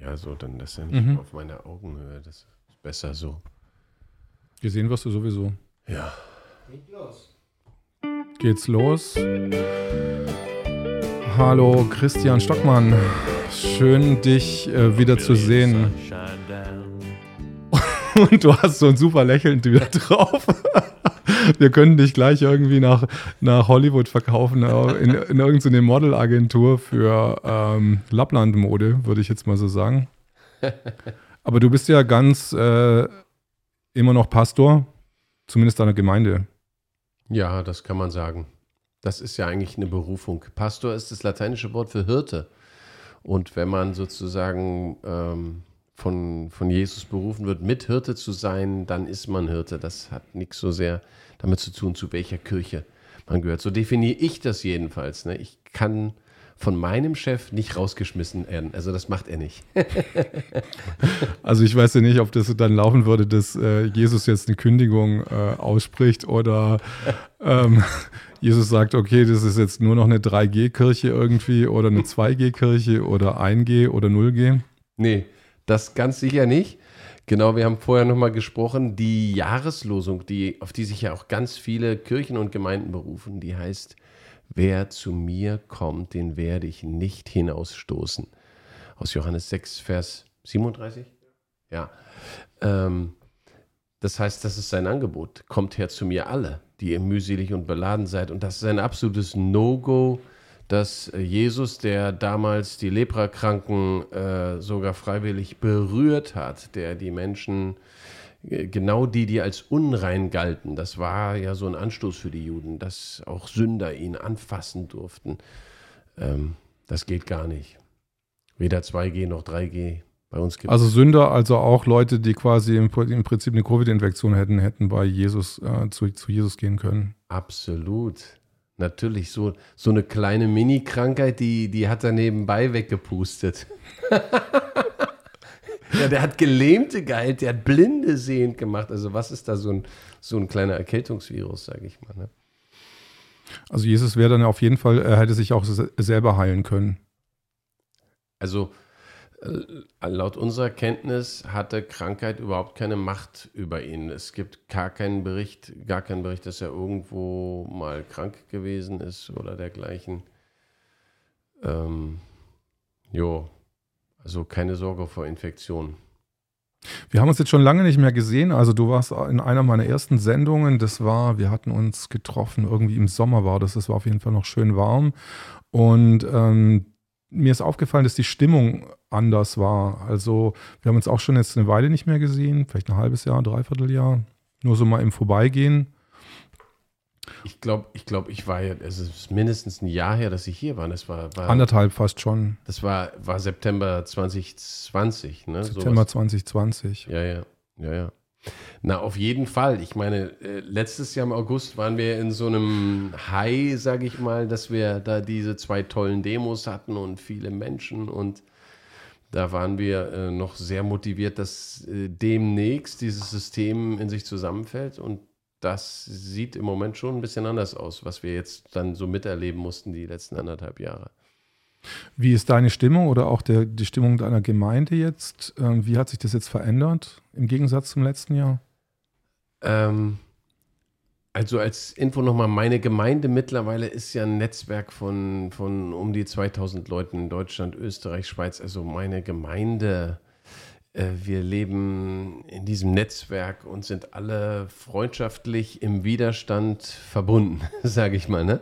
Ja, so, dann das ist ja nicht Mhm. auf meiner Augenhöhe. Das ist besser so. Gesehen wirst du sowieso. Ja. Geht's los? Hallo Christian Stockmann. Schön, dich äh, wieder zu sehen. Und du hast so ein super Lächeln wieder drauf. Wir können dich gleich irgendwie nach, nach Hollywood verkaufen, äh, in, in irgendeine Modelagentur für ähm, Lapplandmode, würde ich jetzt mal so sagen. Aber du bist ja ganz äh, immer noch Pastor, zumindest deiner Gemeinde. Ja, das kann man sagen. Das ist ja eigentlich eine Berufung. Pastor ist das lateinische Wort für Hirte. Und wenn man sozusagen ähm, von, von Jesus berufen wird, mit Hirte zu sein, dann ist man Hirte. Das hat nichts so sehr damit zu tun, zu welcher Kirche man gehört. So definiere ich das jedenfalls. Ne? Ich kann von meinem Chef nicht rausgeschmissen werden. Also das macht er nicht. Also ich weiß ja nicht, ob das dann laufen würde, dass äh, Jesus jetzt eine Kündigung äh, ausspricht oder ähm, Jesus sagt, okay, das ist jetzt nur noch eine 3G-Kirche irgendwie oder eine 2G-Kirche oder 1G oder 0G. Nee, das ganz sicher nicht. Genau, wir haben vorher nochmal gesprochen, die Jahreslosung, die, auf die sich ja auch ganz viele Kirchen und Gemeinden berufen, die heißt, wer zu mir kommt, den werde ich nicht hinausstoßen. Aus Johannes 6, Vers 37? Ja. Ähm, das heißt, das ist sein Angebot. Kommt her zu mir alle, die ihr mühselig und beladen seid. Und das ist ein absolutes No-Go, dass äh, Jesus, der damals die Leprakranken äh, sogar freiwillig berührt hat, der die Menschen, äh, genau die, die als unrein galten, das war ja so ein Anstoß für die Juden, dass auch Sünder ihn anfassen durften. Ähm, das geht gar nicht. Weder 2G noch 3G. Bei uns gibt Also Sünder, also auch Leute, die quasi im, im Prinzip eine Covid-Infektion hätten, hätten bei Jesus äh, zu, zu Jesus gehen können. Absolut. Natürlich, so, so eine kleine Mini-Krankheit, die, die hat er nebenbei weggepustet. ja, der hat Gelähmte geheilt, der hat Blinde sehend gemacht. Also was ist da so ein, so ein kleiner Erkältungsvirus, sage ich mal. Ne? Also Jesus wäre dann auf jeden Fall, er hätte sich auch se- selber heilen können. Also äh, laut unserer Kenntnis hatte Krankheit überhaupt keine Macht über ihn. Es gibt gar keinen Bericht, gar keinen Bericht, dass er irgendwo mal krank gewesen ist oder dergleichen. Ähm, jo, also keine Sorge vor Infektionen. Wir haben uns jetzt schon lange nicht mehr gesehen. Also du warst in einer meiner ersten Sendungen. Das war, wir hatten uns getroffen, irgendwie im Sommer war das. Das war auf jeden Fall noch schön warm. Und ähm, mir ist aufgefallen, dass die Stimmung anders war. Also wir haben uns auch schon jetzt eine Weile nicht mehr gesehen, vielleicht ein halbes Jahr, dreiviertel Jahr. Nur so mal im Vorbeigehen. Ich glaube, ich, glaub, ich war ja, es ist mindestens ein Jahr her, dass ich hier war. Das war, war, Anderthalb fast schon. das war, war September 2020. Ne? September Sowas. 2020. Ja, ja, ja, ja. Na, auf jeden Fall. Ich meine, äh, letztes Jahr im August waren wir in so einem High, sage ich mal, dass wir da diese zwei tollen Demos hatten und viele Menschen und da waren wir äh, noch sehr motiviert, dass äh, demnächst dieses System in sich zusammenfällt und das sieht im Moment schon ein bisschen anders aus, was wir jetzt dann so miterleben mussten die letzten anderthalb Jahre. Wie ist deine Stimmung oder auch der, die Stimmung deiner Gemeinde jetzt? Ähm, wie hat sich das jetzt verändert im Gegensatz zum letzten Jahr? Ähm, also als Info nochmal, meine Gemeinde mittlerweile ist ja ein Netzwerk von, von um die 2000 Leuten in Deutschland, Österreich, Schweiz. Also meine Gemeinde, äh, wir leben in diesem Netzwerk und sind alle freundschaftlich im Widerstand verbunden, sage ich mal. Ne?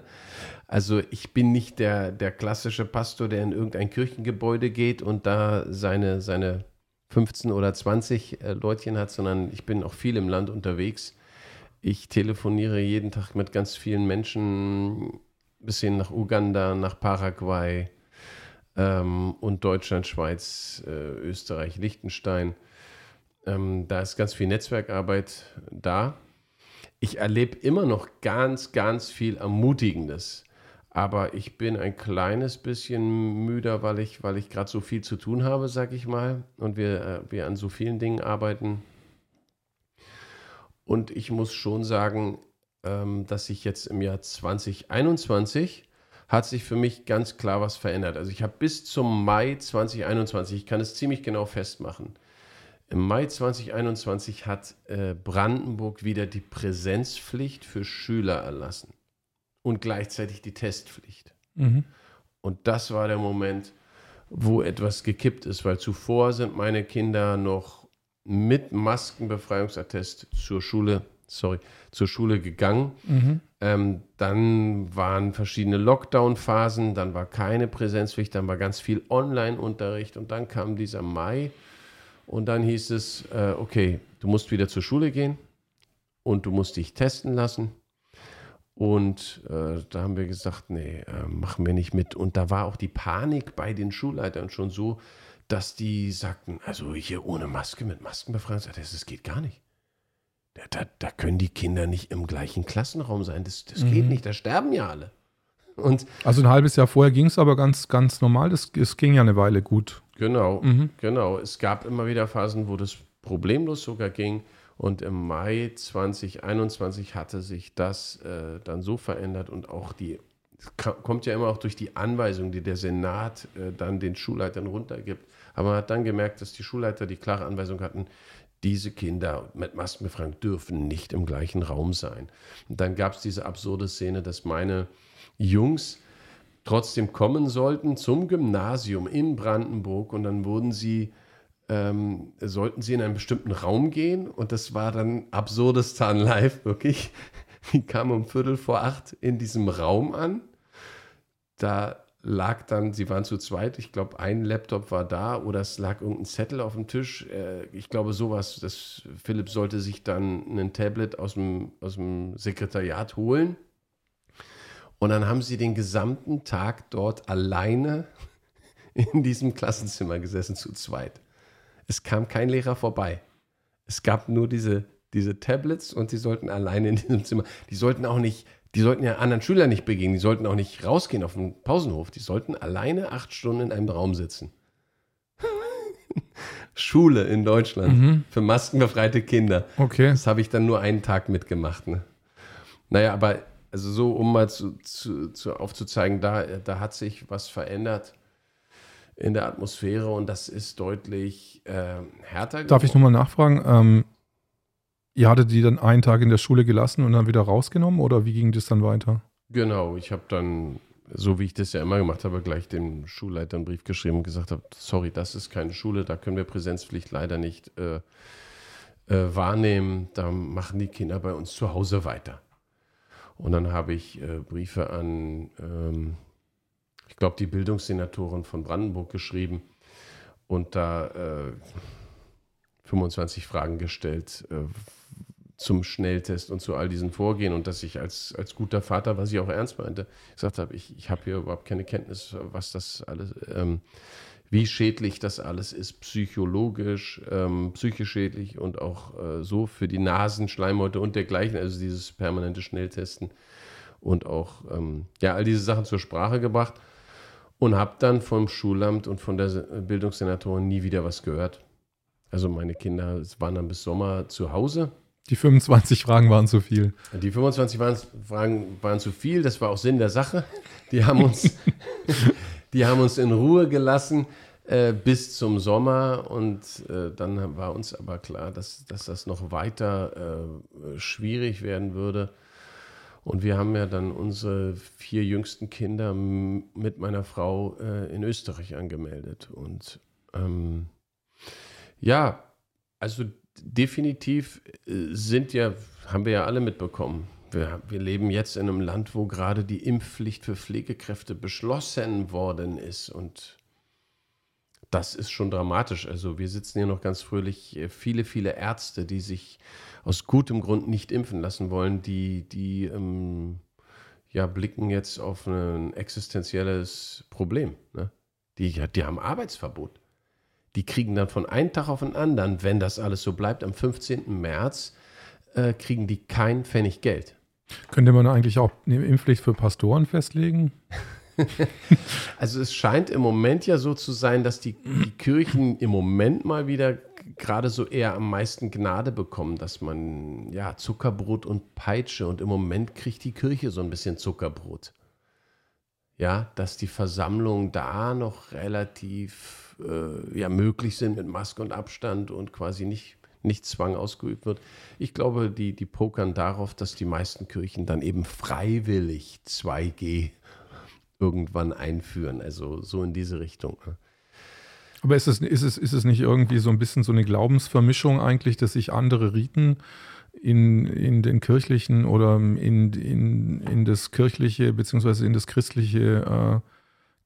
Also ich bin nicht der, der klassische Pastor, der in irgendein Kirchengebäude geht und da seine, seine 15 oder 20 äh, Leutchen hat, sondern ich bin auch viel im Land unterwegs. Ich telefoniere jeden Tag mit ganz vielen Menschen, bis hin nach Uganda, nach Paraguay ähm, und Deutschland, Schweiz, äh, Österreich, Liechtenstein. Ähm, da ist ganz viel Netzwerkarbeit da. Ich erlebe immer noch ganz, ganz viel Ermutigendes. Aber ich bin ein kleines bisschen müder, weil ich, weil ich gerade so viel zu tun habe, sag ich mal. Und wir, äh, wir an so vielen Dingen arbeiten. Und ich muss schon sagen, ähm, dass ich jetzt im Jahr 2021 hat sich für mich ganz klar was verändert. Also ich habe bis zum Mai 2021, ich kann es ziemlich genau festmachen, im Mai 2021 hat äh, Brandenburg wieder die Präsenzpflicht für Schüler erlassen und gleichzeitig die Testpflicht. Mhm. Und das war der Moment, wo etwas gekippt ist, weil zuvor sind meine Kinder noch mit Maskenbefreiungsattest zur Schule, sorry, zur Schule gegangen. Mhm. Ähm, dann waren verschiedene Lockdown-Phasen, dann war keine Präsenzpflicht, dann war ganz viel Online-Unterricht und dann kam dieser Mai und dann hieß es, äh, okay, du musst wieder zur Schule gehen und du musst dich testen lassen. Und äh, da haben wir gesagt, nee, äh, machen wir nicht mit. Und da war auch die Panik bei den Schulleitern schon so, dass die sagten, also hier ohne Maske mit Maskenbefreiung, das geht gar nicht. Da, da, da, können die Kinder nicht im gleichen Klassenraum sein. Das, das mhm. geht nicht, da sterben ja alle. Und also ein halbes Jahr vorher ging es aber ganz, ganz normal. Das, es ging ja eine Weile gut. Genau, mhm. genau. Es gab immer wieder Phasen, wo das problemlos sogar ging. Und im Mai 2021 hatte sich das äh, dann so verändert und auch die, kommt ja immer auch durch die Anweisung, die der Senat äh, dann den Schulleitern runtergibt. Aber man hat dann gemerkt, dass die Schulleiter die klare Anweisung hatten, diese Kinder mit Maskenbefreiung dürfen nicht im gleichen Raum sein. Und dann gab es diese absurde Szene, dass meine Jungs trotzdem kommen sollten zum Gymnasium in Brandenburg und dann wurden sie, ähm, sollten sie in einen bestimmten Raum gehen und das war dann Absurdistan live, wirklich. Die kamen um Viertel vor acht in diesem Raum an. Da lag dann, sie waren zu zweit, ich glaube, ein Laptop war da oder es lag irgendein Zettel auf dem Tisch. Äh, ich glaube, sowas, dass Philipp sollte sich dann ein Tablet aus dem, aus dem Sekretariat holen und dann haben sie den gesamten Tag dort alleine in diesem Klassenzimmer gesessen, zu zweit. Es kam kein Lehrer vorbei. Es gab nur diese, diese Tablets und sie sollten alleine in diesem Zimmer. Die sollten auch nicht, die sollten ja anderen Schülern nicht begegnen, die sollten auch nicht rausgehen auf den Pausenhof. Die sollten alleine acht Stunden in einem Raum sitzen. Schule in Deutschland mhm. für maskenbefreite Kinder. Okay. Das habe ich dann nur einen Tag mitgemacht. Ne? Naja, aber also so, um mal zu, zu, zu aufzuzeigen, da, da hat sich was verändert in der Atmosphäre und das ist deutlich äh, härter geworden. Darf ich nochmal nachfragen? Ähm, ihr hattet die dann einen Tag in der Schule gelassen und dann wieder rausgenommen oder wie ging das dann weiter? Genau, ich habe dann, so wie ich das ja immer gemacht habe, gleich dem Schulleiter einen Brief geschrieben und gesagt habe, sorry, das ist keine Schule, da können wir Präsenzpflicht leider nicht äh, äh, wahrnehmen, da machen die Kinder bei uns zu Hause weiter. Und dann habe ich äh, Briefe an, ähm, ich glaube, die Bildungssenatorin von Brandenburg geschrieben und da äh, 25 Fragen gestellt äh, zum Schnelltest und zu all diesen Vorgehen und dass ich als, als guter Vater, was ich auch ernst meinte, gesagt habe, ich, ich habe hier überhaupt keine Kenntnis, was das alles ähm, wie schädlich das alles ist, psychologisch, ähm, psychisch schädlich und auch äh, so für die Nasenschleimhäute und dergleichen, also dieses permanente Schnelltesten und auch ähm, ja, all diese Sachen zur Sprache gebracht und habe dann vom Schulamt und von der Bildungssenatorin nie wieder was gehört. Also meine Kinder waren dann bis Sommer zu Hause. Die 25 Fragen waren zu viel. Die 25 waren, Fragen waren zu viel, das war auch Sinn der Sache. Die haben uns, die haben uns in Ruhe gelassen äh, bis zum Sommer und äh, dann war uns aber klar, dass, dass das noch weiter äh, schwierig werden würde. Und wir haben ja dann unsere vier jüngsten Kinder mit meiner Frau äh, in Österreich angemeldet. Und ähm, ja, also definitiv äh, sind ja, haben wir ja alle mitbekommen, wir, wir leben jetzt in einem Land, wo gerade die Impfpflicht für Pflegekräfte beschlossen worden ist. Und das ist schon dramatisch. Also wir sitzen hier noch ganz fröhlich. Äh, viele, viele Ärzte, die sich aus gutem Grund nicht impfen lassen wollen, die, die ähm, ja, blicken jetzt auf ein existenzielles Problem. Ne? Die, die haben Arbeitsverbot. Die kriegen dann von einem Tag auf den anderen, wenn das alles so bleibt, am 15. März, äh, kriegen die kein Pfennig Geld. Könnte man eigentlich auch eine Impfpflicht für Pastoren festlegen? also es scheint im Moment ja so zu sein, dass die, die Kirchen im Moment mal wieder gerade so eher am meisten Gnade bekommen, dass man ja Zuckerbrot und Peitsche und im Moment kriegt die Kirche so ein bisschen Zuckerbrot. ja, dass die Versammlungen da noch relativ äh, ja, möglich sind mit Maske und Abstand und quasi nicht, nicht Zwang ausgeübt wird. Ich glaube, die, die pokern darauf, dass die meisten Kirchen dann eben freiwillig 2G irgendwann einführen. Also so in diese Richtung. Ne? Aber ist es, ist, es, ist es nicht irgendwie so ein bisschen so eine Glaubensvermischung eigentlich, dass sich andere Riten in, in den kirchlichen oder in, in, in das kirchliche beziehungsweise in das christliche äh,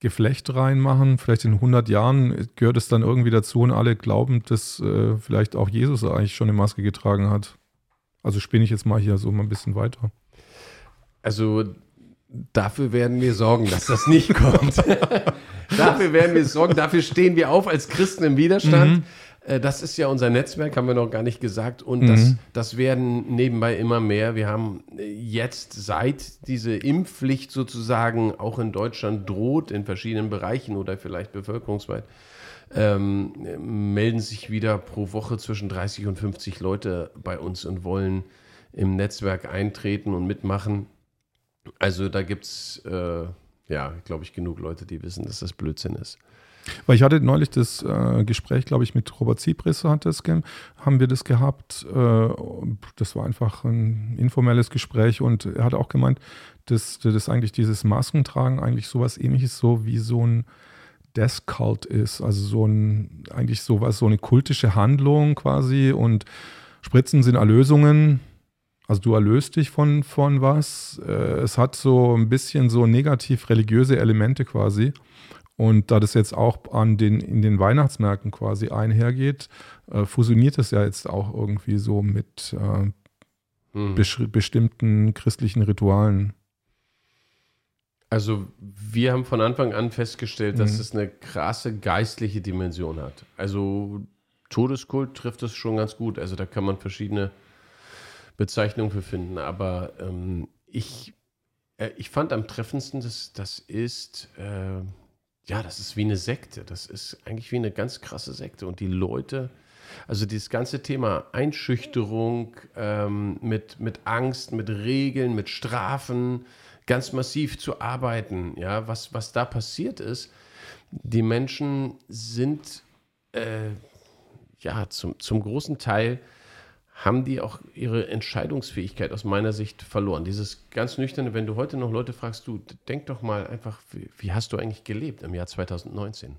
Geflecht reinmachen. Vielleicht in 100 Jahren gehört es dann irgendwie dazu und alle glauben, dass äh, vielleicht auch Jesus eigentlich schon eine Maske getragen hat. Also spinne ich jetzt mal hier so mal ein bisschen weiter. Also dafür werden wir sorgen, dass das nicht kommt. dafür werden wir sorgen, dafür stehen wir auf als Christen im Widerstand. Mhm. Äh, das ist ja unser Netzwerk, haben wir noch gar nicht gesagt. Und mhm. das, das werden nebenbei immer mehr. Wir haben äh, jetzt, seit diese Impfpflicht sozusagen auch in Deutschland droht, in verschiedenen Bereichen oder vielleicht bevölkerungsweit, ähm, melden sich wieder pro Woche zwischen 30 und 50 Leute bei uns und wollen im Netzwerk eintreten und mitmachen. Also da gibt es, äh, ja, glaube ich, genug Leute, die wissen, dass das Blödsinn ist. Weil ich hatte neulich das äh, Gespräch, glaube ich, mit Robert Zipris hat das, haben wir das gehabt. Äh, das war einfach ein informelles Gespräch und er hat auch gemeint, dass, dass eigentlich dieses Maskentragen eigentlich sowas ähnliches so wie so ein Death Cult ist. Also so ein, eigentlich sowas, so eine kultische Handlung quasi und Spritzen sind Erlösungen. Also du erlöst dich von, von was. Äh, es hat so ein bisschen so negativ religiöse Elemente quasi. Und da das jetzt auch an den, in den Weihnachtsmärkten quasi einhergeht, äh, fusioniert es ja jetzt auch irgendwie so mit äh, hm. bestimmten christlichen Ritualen. Also wir haben von Anfang an festgestellt, dass mhm. es eine krasse geistliche Dimension hat. Also Todeskult trifft es schon ganz gut. Also da kann man verschiedene Bezeichnungen für finden. Aber ähm, ich, äh, ich fand am treffendsten, dass das ist äh, ja, das ist wie eine Sekte. Das ist eigentlich wie eine ganz krasse Sekte. Und die Leute, also dieses ganze Thema Einschüchterung ähm, mit, mit Angst, mit Regeln, mit Strafen, ganz massiv zu arbeiten, ja, was, was da passiert ist, die Menschen sind äh, ja zum, zum großen Teil haben die auch ihre Entscheidungsfähigkeit aus meiner Sicht verloren. Dieses ganz nüchterne, wenn du heute noch Leute fragst, du denk doch mal einfach, wie, wie hast du eigentlich gelebt im Jahr 2019?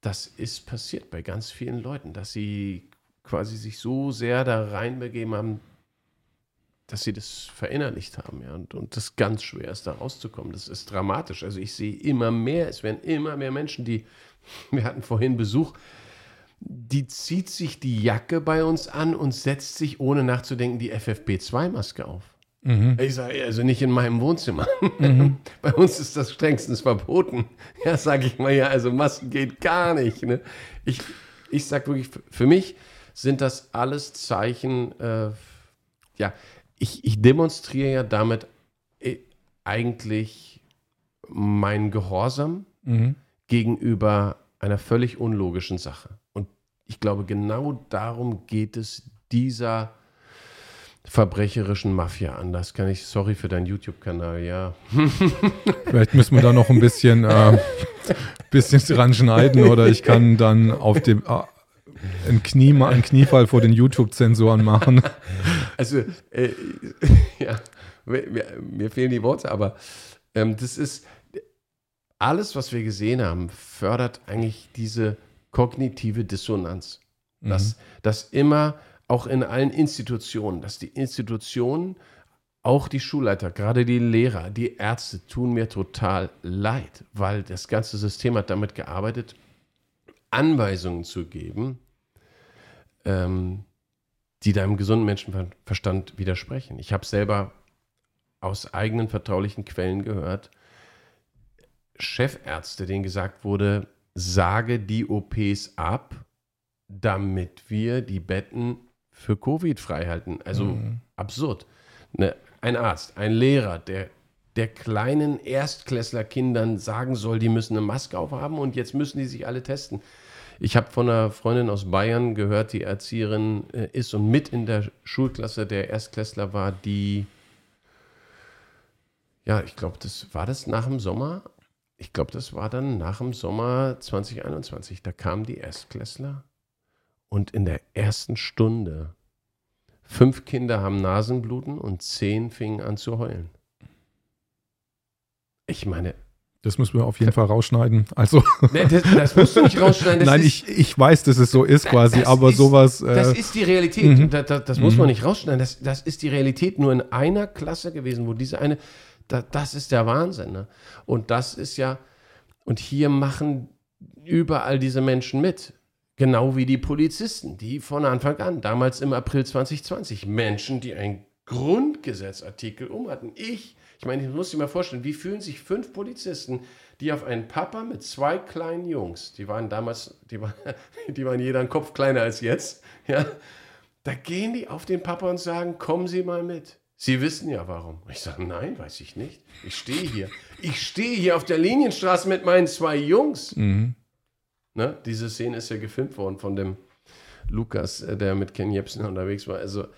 Das ist passiert bei ganz vielen Leuten, dass sie quasi sich so sehr da reinbegeben haben, dass sie das verinnerlicht haben. Ja, und, und das ganz schwer ist, da rauszukommen. Das ist dramatisch. Also ich sehe immer mehr, es werden immer mehr Menschen, die, wir hatten vorhin Besuch, die zieht sich die Jacke bei uns an und setzt sich, ohne nachzudenken, die FFP2-Maske auf. Mhm. Ich sage, also nicht in meinem Wohnzimmer. Mhm. Bei uns ist das strengstens verboten. Ja, sage ich mal, ja, also Masken geht gar nicht. Ne? Ich, ich sage wirklich, für mich sind das alles Zeichen, äh, ja, ich, ich demonstriere ja damit äh, eigentlich meinen Gehorsam mhm. gegenüber einer völlig unlogischen Sache ich glaube, genau darum geht es dieser verbrecherischen Mafia an. Das kann ich, sorry für deinen YouTube-Kanal, ja. Vielleicht müssen wir da noch ein bisschen, äh, bisschen dran schneiden oder ich kann dann auf dem äh, einen, Knie, einen Kniefall vor den YouTube-Zensoren machen. Also, äh, ja, mir, mir, fehlen die Worte, aber ähm, das ist alles, was wir gesehen haben, fördert eigentlich diese kognitive Dissonanz. Dass, mhm. dass immer auch in allen Institutionen, dass die Institutionen, auch die Schulleiter, gerade die Lehrer, die Ärzte tun mir total leid, weil das ganze System hat damit gearbeitet, Anweisungen zu geben, ähm, die deinem gesunden Menschenverstand widersprechen. Ich habe selber aus eigenen vertraulichen Quellen gehört, Chefärzte, denen gesagt wurde, sage die OPs ab, damit wir die Betten für Covid freihalten. Also mhm. absurd. Ne, ein Arzt, ein Lehrer, der der kleinen Erstklässlerkindern sagen soll, die müssen eine Maske aufhaben und jetzt müssen die sich alle testen. Ich habe von einer Freundin aus Bayern gehört, die Erzieherin äh, ist und mit in der Schulklasse der Erstklässler war, die ja, ich glaube, das war das nach dem Sommer. Ich glaube, das war dann nach dem Sommer 2021. Da kamen die Erstklässler und in der ersten Stunde fünf Kinder haben Nasenbluten und zehn fingen an zu heulen. Ich meine, das müssen wir auf jeden Fall rausschneiden. Also. Nee, das, das, musst du nicht rausschneiden. Nein, ich, ich weiß, dass es so ist quasi, aber ist, sowas. Äh, das ist die Realität. Mhm. Das, das, das muss man mhm. nicht rausschneiden. Das, das ist die Realität nur in einer Klasse gewesen, wo diese eine. Das ist der Wahnsinn. Ne? Und das ist ja. Und hier machen überall diese Menschen mit. Genau wie die Polizisten, die von Anfang an, damals im April 2020, Menschen, die einen Grundgesetzartikel um hatten. Ich ich meine, ich muss dir mal vorstellen, wie fühlen sich fünf Polizisten, die auf einen Papa mit zwei kleinen Jungs, die waren damals, die, war, die waren jeder einen Kopf kleiner als jetzt, ja, da gehen die auf den Papa und sagen, kommen Sie mal mit. Sie wissen ja warum. Ich sage, nein, weiß ich nicht. Ich stehe hier. Ich stehe hier auf der Linienstraße mit meinen zwei Jungs. Mhm. Ne? Diese Szene ist ja gefilmt worden von dem Lukas, äh, der mit Ken Jebsen unterwegs war. Also,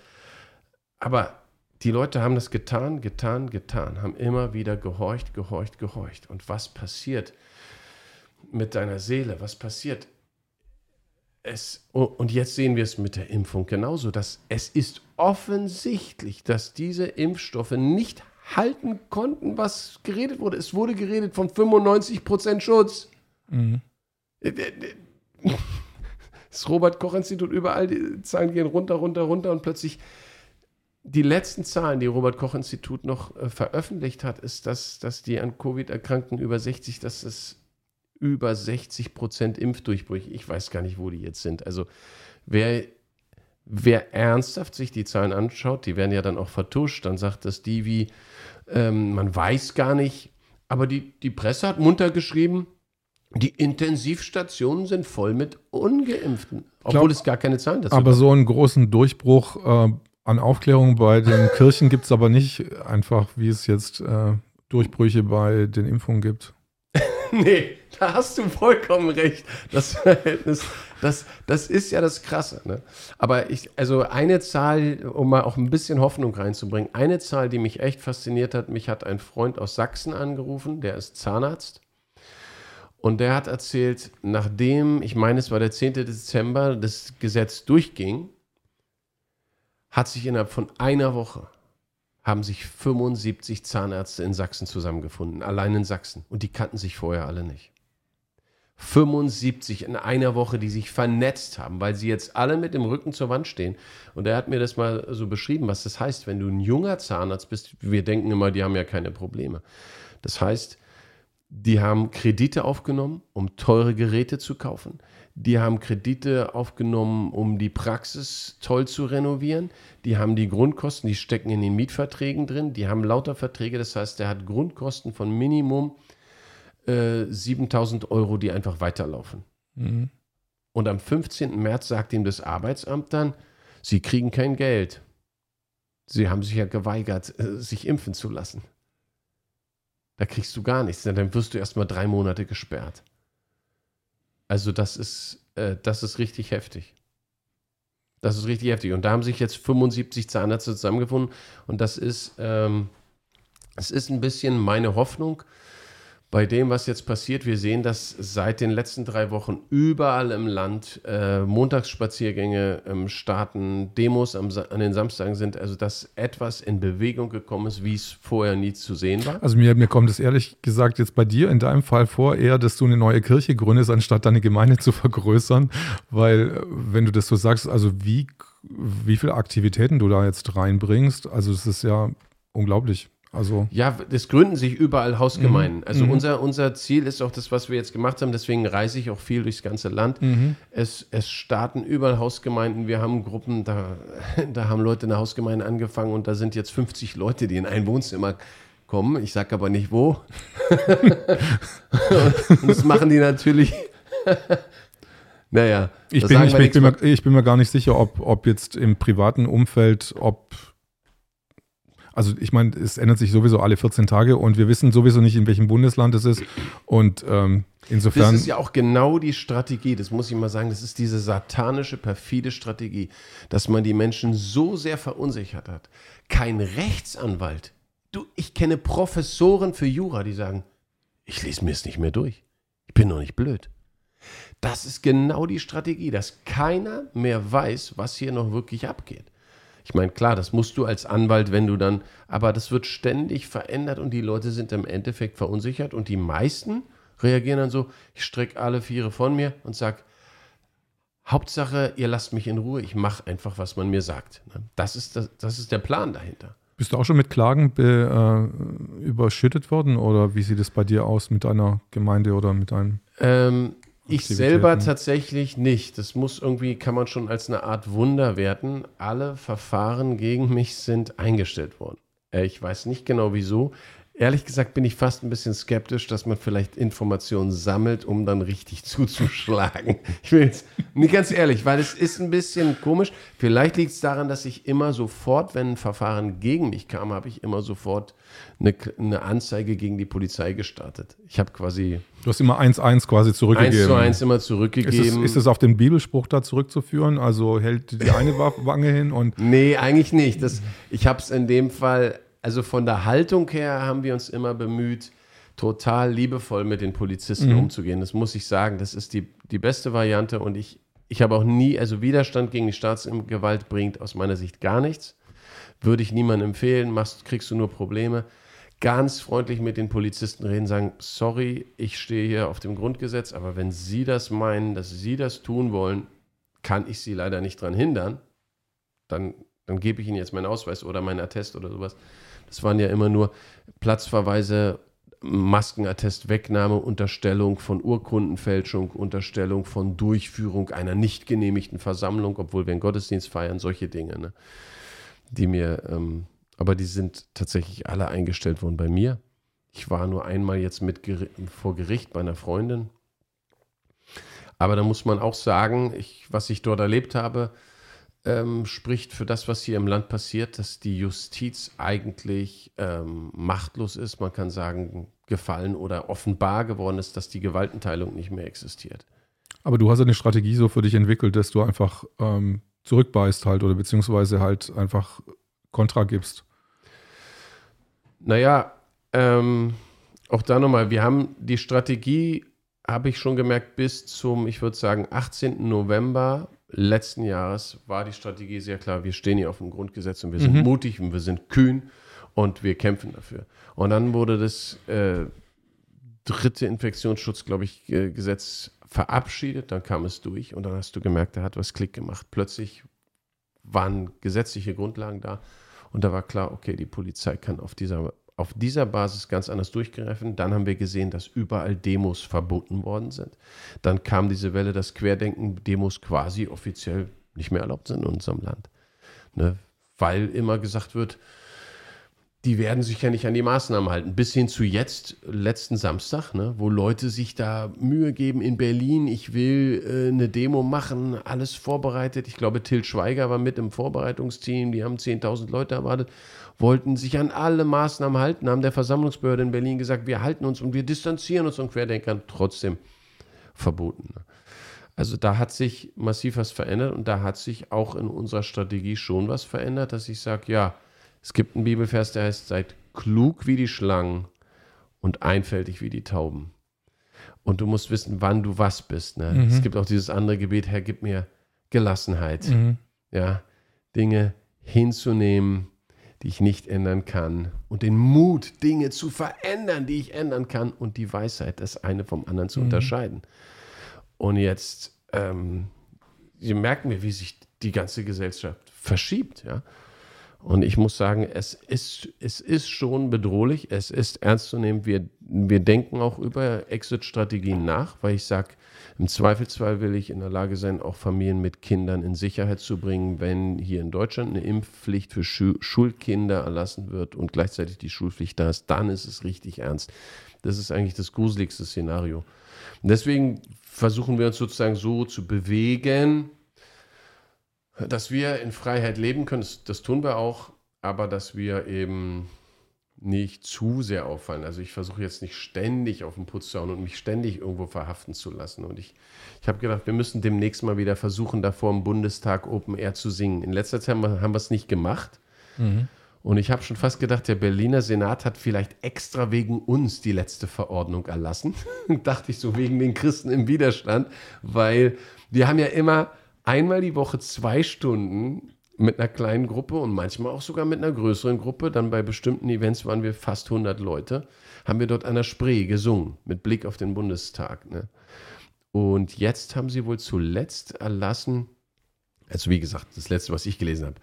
aber die Leute haben das getan, getan, getan, haben immer wieder gehorcht, gehorcht, gehorcht. Und was passiert mit deiner Seele? Was passiert? Es, und jetzt sehen wir es mit der Impfung genauso, dass es ist offensichtlich, dass diese Impfstoffe nicht halten konnten, was geredet wurde. Es wurde geredet von 95% Schutz. Mhm. Das Robert-Koch-Institut, überall die Zahlen gehen runter, runter, runter und plötzlich die letzten Zahlen, die Robert Koch Institut noch äh, veröffentlicht hat, ist, dass, dass die an Covid erkrankten über 60, dass es über 60 Prozent Impfdurchbrüche, ich weiß gar nicht, wo die jetzt sind. Also wer, wer ernsthaft sich die Zahlen anschaut, die werden ja dann auch vertuscht, dann sagt das die wie, ähm, man weiß gar nicht, aber die, die Presse hat munter geschrieben, die Intensivstationen sind voll mit Ungeimpften, obwohl glaub, es gar keine Zahlen dazu Aber gab. so einen großen Durchbruch äh, an Aufklärung bei den Kirchen gibt es aber nicht einfach, wie es jetzt äh, Durchbrüche bei den Impfungen gibt. nee, da hast du vollkommen recht. Das Verhältnis, das, das ist ja das Krasse. Ne? Aber ich, also eine Zahl, um mal auch ein bisschen Hoffnung reinzubringen, eine Zahl, die mich echt fasziniert hat, mich hat ein Freund aus Sachsen angerufen, der ist Zahnarzt. Und der hat erzählt, nachdem, ich meine, es war der 10. Dezember, das Gesetz durchging, hat sich innerhalb von einer Woche haben sich 75 Zahnärzte in Sachsen zusammengefunden, allein in Sachsen. Und die kannten sich vorher alle nicht. 75 in einer Woche, die sich vernetzt haben, weil sie jetzt alle mit dem Rücken zur Wand stehen. Und er hat mir das mal so beschrieben, was das heißt, wenn du ein junger Zahnarzt bist. Wir denken immer, die haben ja keine Probleme. Das heißt, die haben Kredite aufgenommen, um teure Geräte zu kaufen. Die haben Kredite aufgenommen, um die Praxis toll zu renovieren. Die haben die Grundkosten, die stecken in den Mietverträgen drin. Die haben lauter Verträge, das heißt, der hat Grundkosten von Minimum äh, 7000 Euro, die einfach weiterlaufen. Mhm. Und am 15. März sagt ihm das Arbeitsamt dann, Sie kriegen kein Geld. Sie haben sich ja geweigert, äh, sich impfen zu lassen. Da kriegst du gar nichts, denn dann wirst du erst mal drei Monate gesperrt. Also das ist, äh, das ist richtig heftig. Das ist richtig heftig. Und da haben sich jetzt 75 Zahnärzte zusammengefunden. Und das ist, ähm, das ist ein bisschen meine Hoffnung, bei dem, was jetzt passiert, wir sehen, dass seit den letzten drei Wochen überall im Land äh, Montagsspaziergänge ähm, starten, Demos am, an den Samstagen sind, also dass etwas in Bewegung gekommen ist, wie es vorher nie zu sehen war. Also mir, mir kommt es ehrlich gesagt jetzt bei dir in deinem Fall vor, eher, dass du eine neue Kirche gründest, anstatt deine Gemeinde zu vergrößern, weil wenn du das so sagst, also wie, wie viele Aktivitäten du da jetzt reinbringst, also das ist ja unglaublich. Also ja, es gründen sich überall Hausgemeinden. Mhm. Also mhm. unser, unser Ziel ist auch das, was wir jetzt gemacht haben. Deswegen reise ich auch viel durchs ganze Land. Mhm. Es, es starten überall Hausgemeinden. Wir haben Gruppen, da, da haben Leute eine Hausgemeinde angefangen und da sind jetzt 50 Leute, die in ein Wohnzimmer kommen. Ich sage aber nicht wo. und das machen die natürlich. naja. Ich bin, ich, bin, ich, bin mir, ich bin mir gar nicht sicher, ob, ob jetzt im privaten Umfeld, ob also ich meine, es ändert sich sowieso alle 14 Tage und wir wissen sowieso nicht, in welchem Bundesland es ist. Und ähm, insofern. Das ist ja auch genau die Strategie, das muss ich mal sagen, das ist diese satanische, perfide Strategie, dass man die Menschen so sehr verunsichert hat. Kein Rechtsanwalt Du, ich kenne Professoren für Jura, die sagen, ich lese mir es nicht mehr durch. Ich bin noch nicht blöd. Das ist genau die Strategie, dass keiner mehr weiß, was hier noch wirklich abgeht. Ich meine, klar, das musst du als Anwalt, wenn du dann, aber das wird ständig verändert und die Leute sind im Endeffekt verunsichert und die meisten reagieren dann so, ich strecke alle Viere von mir und sage, Hauptsache, ihr lasst mich in Ruhe, ich mache einfach, was man mir sagt. Ne? Das ist, das, das ist der Plan dahinter. Bist du auch schon mit Klagen be, äh, überschüttet worden oder wie sieht es bei dir aus mit deiner Gemeinde oder mit deinem? Ähm, ich selber tatsächlich nicht. Das muss irgendwie, kann man schon als eine Art Wunder werten. Alle Verfahren gegen mich sind eingestellt worden. Äh, ich weiß nicht genau wieso. Ehrlich gesagt bin ich fast ein bisschen skeptisch, dass man vielleicht Informationen sammelt, um dann richtig zuzuschlagen. Ich will jetzt nicht ganz ehrlich, weil es ist ein bisschen komisch. Vielleicht liegt es daran, dass ich immer sofort, wenn ein Verfahren gegen mich kam, habe ich immer sofort eine, eine Anzeige gegen die Polizei gestartet. Ich habe quasi. Du hast immer 1-1 quasi zurückgegeben. 1 zu 1 immer zurückgegeben. Ist es, auf den Bibelspruch da zurückzuführen? Also hält die eine Wange hin und. Nee, eigentlich nicht. Das, ich habe es in dem Fall also von der Haltung her haben wir uns immer bemüht, total liebevoll mit den Polizisten mhm. umzugehen. Das muss ich sagen, das ist die, die beste Variante und ich, ich habe auch nie, also Widerstand gegen die Staatsgewalt bringt aus meiner Sicht gar nichts. Würde ich niemandem empfehlen, machst, kriegst du nur Probleme. Ganz freundlich mit den Polizisten reden, sagen, sorry, ich stehe hier auf dem Grundgesetz, aber wenn Sie das meinen, dass Sie das tun wollen, kann ich Sie leider nicht daran hindern. Dann, dann gebe ich Ihnen jetzt meinen Ausweis oder meinen Attest oder sowas. Das waren ja immer nur Platzverweise, Maskenattest, Wegnahme, Unterstellung von Urkundenfälschung, Unterstellung von Durchführung einer nicht genehmigten Versammlung, obwohl wir einen Gottesdienst feiern, solche Dinge, ne? die mir, ähm, aber die sind tatsächlich alle eingestellt worden bei mir. Ich war nur einmal jetzt mit vor Gericht bei einer Freundin. Aber da muss man auch sagen, ich, was ich dort erlebt habe, ähm, spricht für das, was hier im Land passiert, dass die Justiz eigentlich ähm, machtlos ist. Man kann sagen, gefallen oder offenbar geworden ist, dass die Gewaltenteilung nicht mehr existiert. Aber du hast eine Strategie so für dich entwickelt, dass du einfach ähm, zurückbeißt halt oder beziehungsweise halt einfach Kontra gibst. Naja, ähm, auch da nochmal, wir haben die Strategie, habe ich schon gemerkt, bis zum, ich würde sagen, 18. November letzten Jahres war die Strategie sehr klar. Wir stehen hier auf dem Grundgesetz und wir sind mhm. mutig und wir sind kühn und wir kämpfen dafür. Und dann wurde das äh, dritte Infektionsschutz, glaube ich, äh, Gesetz verabschiedet. Dann kam es durch und dann hast du gemerkt, da hat was Klick gemacht. Plötzlich waren gesetzliche Grundlagen da und da war klar, okay, die Polizei kann auf dieser auf dieser Basis ganz anders durchgreifen. Dann haben wir gesehen, dass überall Demos verboten worden sind. Dann kam diese Welle, dass Querdenken-Demos quasi offiziell nicht mehr erlaubt sind in unserem Land. Ne? Weil immer gesagt wird, die werden sich ja nicht an die Maßnahmen halten. Bis hin zu jetzt, letzten Samstag, ne, wo Leute sich da Mühe geben in Berlin. Ich will äh, eine Demo machen, alles vorbereitet. Ich glaube, Till Schweiger war mit im Vorbereitungsteam. Die haben 10.000 Leute erwartet wollten sich an alle Maßnahmen halten, haben der Versammlungsbehörde in Berlin gesagt, wir halten uns und wir distanzieren uns von Querdenkern, trotzdem verboten. Also da hat sich massiv was verändert und da hat sich auch in unserer Strategie schon was verändert, dass ich sage, ja, es gibt einen Bibelvers, der heißt, seid klug wie die Schlangen und einfältig wie die Tauben. Und du musst wissen, wann du was bist. Ne? Mhm. Es gibt auch dieses andere Gebet, Herr, gib mir Gelassenheit. Mhm. Ja, Dinge hinzunehmen, die ich nicht ändern kann und den Mut, Dinge zu verändern, die ich ändern kann und die Weisheit, das eine vom anderen zu mhm. unterscheiden. Und jetzt ähm, merken wir, wie sich die ganze Gesellschaft verschiebt, ja. Und ich muss sagen, es ist, es ist schon bedrohlich, es ist ernst zu nehmen. Wir, wir denken auch über Exit-Strategien nach, weil ich sage, im Zweifelsfall will ich in der Lage sein, auch Familien mit Kindern in Sicherheit zu bringen, wenn hier in Deutschland eine Impfpflicht für Schu Schulkinder erlassen wird und gleichzeitig die Schulpflicht da ist, dann ist es richtig ernst. Das ist eigentlich das gruseligste Szenario. Und deswegen versuchen wir uns sozusagen so zu bewegen, dass wir in Freiheit leben können, das, das, tun wir auch, aber dass wir eben nicht zu sehr auffallen. Also ich versuche jetzt nicht ständig auf den Putz zu hauen und mich ständig irgendwo verhaften zu lassen. Und ich, ich habe gedacht, wir müssen demnächst mal wieder versuchen, da vor dem Bundestag Open Air zu singen. In letzter Zeit haben wir es nicht gemacht. Mhm. Und ich habe schon fast gedacht, der Berliner Senat hat vielleicht extra wegen uns die letzte Verordnung erlassen. Dachte ich so wegen den Christen im Widerstand, weil wir haben ja immer einmal die Woche zwei Stunden mit einer kleinen Gruppe und manchmal auch sogar mit einer größeren Gruppe. Dann bei bestimmten Events waren wir fast 100 Leute. Haben wir dort an der Spree gesungen mit Blick auf den Bundestag. Ne? Und jetzt haben sie wohl zuletzt erlassen, also wie gesagt, das letzte, was ich gelesen habe,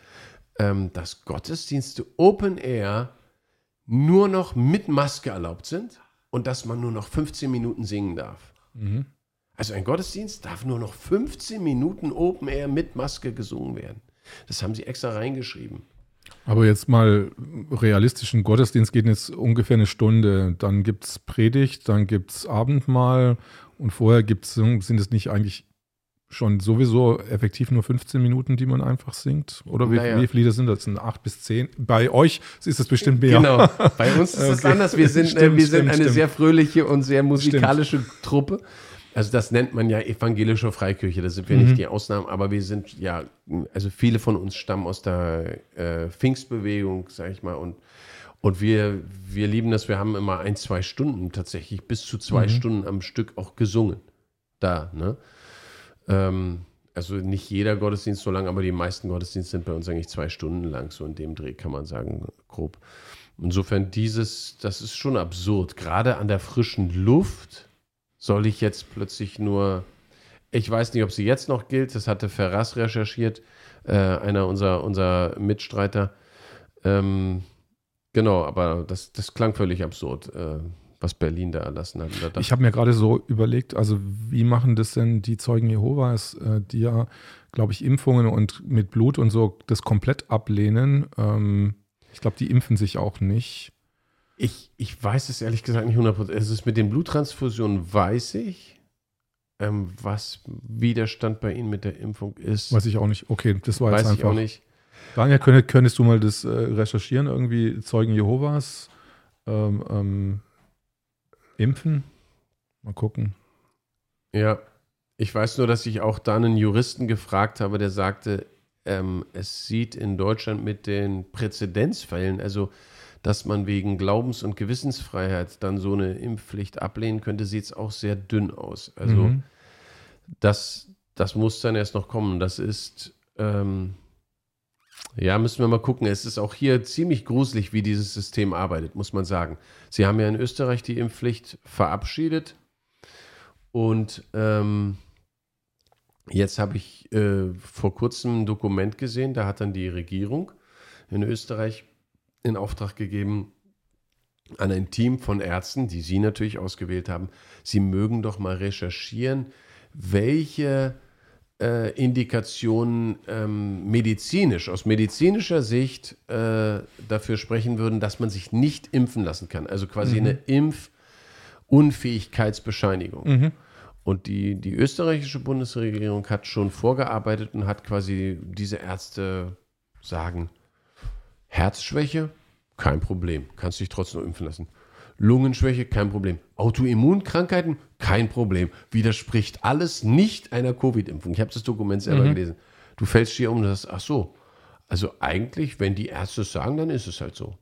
ähm, dass Gottesdienste Open Air nur noch mit Maske erlaubt sind und dass man nur noch 15 Minuten singen darf. Mhm. Also ein Gottesdienst darf nur noch 15 Minuten Open Air mit Maske gesungen werden. Das haben sie extra reingeschrieben. Aber jetzt mal realistischen Gottesdienst geht jetzt ungefähr eine Stunde. Dann gibt es Predigt, dann gibt es Abendmahl und vorher gibt's, sind es nicht eigentlich schon sowieso effektiv nur 15 Minuten, die man einfach singt? Oder wie, naja. wie viele Lieder sind das? Sind acht bis zehn? Bei euch ist es bestimmt mehr. Genau, bei uns ist es okay. anders. Wir sind, stimmt, äh, wir sind eine stimmt. sehr fröhliche und sehr musikalische stimmt. Truppe. Also das nennt man ja evangelische Freikirche, da sind wir mhm. nicht die Ausnahmen, aber wir sind ja, also viele von uns stammen aus der äh, Pfingstbewegung, sag ich mal, und, und wir, wir lieben das, wir haben immer ein, zwei Stunden tatsächlich, bis zu zwei mhm. Stunden am Stück auch gesungen. Da, ne? Ähm, also nicht jeder Gottesdienst so lang, aber die meisten Gottesdienste sind bei uns eigentlich zwei Stunden lang, so in dem Dreh kann man sagen, grob. Insofern dieses, das ist schon absurd, gerade an der frischen Luft soll ich jetzt plötzlich nur, ich weiß nicht, ob sie jetzt noch gilt, das hatte Ferraz recherchiert, äh, einer unserer, unserer Mitstreiter. Ähm, genau, aber das, das klang völlig absurd, äh, was Berlin da erlassen hat. Da ich habe mir gerade so überlegt, also wie machen das denn die Zeugen Jehovas, äh, die ja, glaube ich, Impfungen und mit Blut und so das komplett ablehnen. Ähm, ich glaube, die impfen sich auch nicht. Ich, ich weiß es ehrlich gesagt nicht 100%. Es ist mit den Bluttransfusionen, weiß ich. Ähm, was Widerstand bei Ihnen mit der Impfung ist. Weiß ich auch nicht. Okay, das war weiß jetzt einfach. Ich auch nicht. Daniel, könntest, könntest du mal das äh, recherchieren? Irgendwie Zeugen Jehovas ähm, ähm, impfen? Mal gucken. Ja, ich weiß nur, dass ich auch da einen Juristen gefragt habe, der sagte, ähm, es sieht in Deutschland mit den Präzedenzfällen, also dass man wegen Glaubens- und Gewissensfreiheit dann so eine Impfpflicht ablehnen könnte, sieht es auch sehr dünn aus. Also mhm. das, das muss dann erst noch kommen. Das ist, ähm, ja, müssen wir mal gucken. Es ist auch hier ziemlich gruselig, wie dieses System arbeitet, muss man sagen. Sie haben ja in Österreich die Impfpflicht verabschiedet und ähm, jetzt habe ich äh, vor kurzem ein Dokument gesehen, da hat dann die Regierung in Österreich in Auftrag gegeben an ein Team von Ärzten, die Sie natürlich ausgewählt haben. Sie mögen doch mal recherchieren, welche äh, Indikationen ähm, medizinisch, aus medizinischer Sicht äh, dafür sprechen würden, dass man sich nicht impfen lassen kann. Also quasi mhm. eine Impfunfähigkeitsbescheinigung. Mhm. Und die, die österreichische Bundesregierung hat schon vorgearbeitet und hat quasi diese Ärzte sagen, Herzschwäche, kein Problem. Kannst dich trotzdem impfen lassen. Lungenschwäche, kein Problem. Autoimmunkrankheiten, kein Problem. Widerspricht alles nicht einer Covid-Impfung. Ich habe das Dokument selber mhm. gelesen. Du fällst hier um und sagst, ach so. Also eigentlich, wenn die Ärzte es sagen, dann ist es halt so.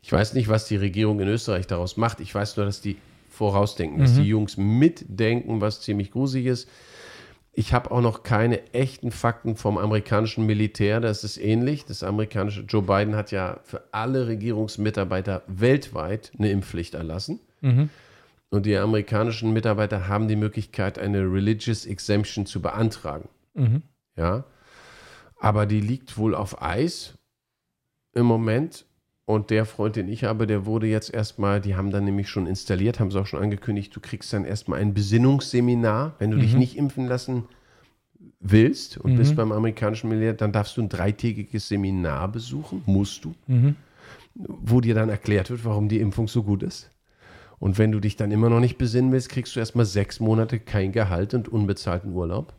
Ich weiß nicht, was die Regierung in Österreich daraus macht. Ich weiß nur, dass die vorausdenken, mhm. dass die Jungs mitdenken, was ziemlich gruselig ist. Ich habe auch noch keine echten Fakten vom amerikanischen Militär. Das ist ähnlich. Das amerikanische Joe Biden hat ja für alle Regierungsmitarbeiter weltweit eine Impfpflicht erlassen. Mhm. Und die amerikanischen Mitarbeiter haben die Möglichkeit, eine Religious Exemption zu beantragen. Mhm. Ja. Aber die liegt wohl auf Eis im Moment. Und der Freund, den ich habe, der wurde jetzt erstmal, die haben dann nämlich schon installiert, haben sie auch schon angekündigt, du kriegst dann erstmal ein Besinnungsseminar, wenn du mhm. dich nicht impfen lassen willst und mhm. bist beim amerikanischen Militär, dann darfst du ein dreitägiges Seminar besuchen, musst du, mhm. wo dir dann erklärt wird, warum die Impfung so gut ist. Und wenn du dich dann immer noch nicht besinnen willst, kriegst du erstmal sechs Monate kein Gehalt und unbezahlten Urlaub.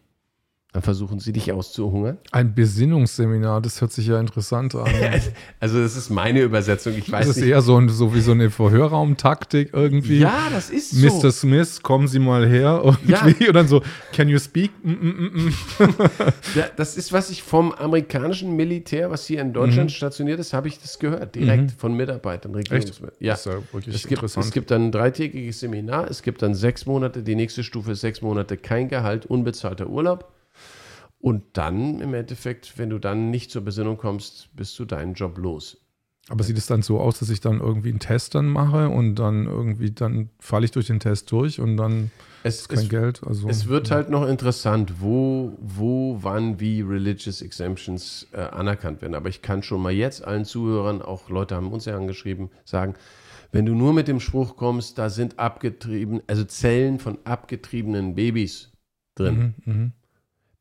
Dann versuchen sie dich auszuhungern. Ein Besinnungsseminar, das hört sich ja interessant an. also das ist meine Übersetzung. Ich weiß das ist nicht. eher so, ein, so wie so eine Verhörraumtaktik irgendwie. Ja, das ist so. Mr. Smith, kommen Sie mal her irgendwie. Ja. Und dann so, can you speak? Mm, mm, mm. ja, das ist, was ich vom amerikanischen Militär, was hier in Deutschland mhm. stationiert ist, habe ich das gehört. Direkt mhm. von Mitarbeitern, Regierungsmitarbeitern. Ja, das ist ja wirklich es gibt, interessant. Es gibt dann ein dreitägiges Seminar, es gibt dann sechs Monate, die nächste Stufe ist sechs Monate kein Gehalt, unbezahlter Urlaub. Und dann im Endeffekt, wenn du dann nicht zur Besinnung kommst, bist du deinen Job los. Aber sieht es dann so aus, dass ich dann irgendwie einen Test dann mache und dann irgendwie, dann falle ich durch den Test durch und dann es, ist kein es, Geld? Also, es wird ja. halt noch interessant, wo, wo, wann, wie Religious Exemptions äh, anerkannt werden. Aber ich kann schon mal jetzt allen Zuhörern, auch Leute haben uns ja angeschrieben, sagen, wenn du nur mit dem Spruch kommst, da sind abgetrieben, also Zellen von abgetriebenen Babys drin. Mhm, mh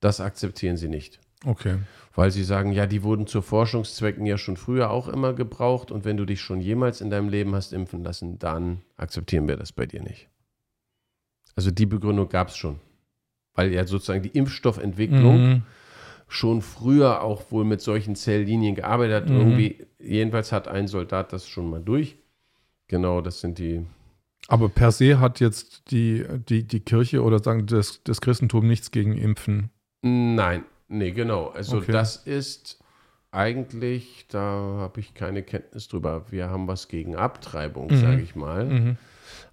das akzeptieren sie nicht. Okay. Weil sie sagen, ja, die wurden zu Forschungszwecken ja schon früher auch immer gebraucht und wenn du dich schon jemals in deinem Leben hast impfen lassen, dann akzeptieren wir das bei dir nicht. Also die Begründung gab es schon. Weil ja sozusagen die Impfstoffentwicklung mhm. schon früher auch wohl mit solchen Zelllinien gearbeitet hat. Mhm. Irgendwie, jedenfalls hat ein Soldat das schon mal durch. Genau, das sind die aber per se hat jetzt die, die, die Kirche oder sagen das, das Christentum nichts gegen Impfen. Nein, nee, genau. Also okay. das ist eigentlich, da habe ich keine Kenntnis drüber. Wir haben was gegen Abtreibung, mhm. sage ich mal. Mhm.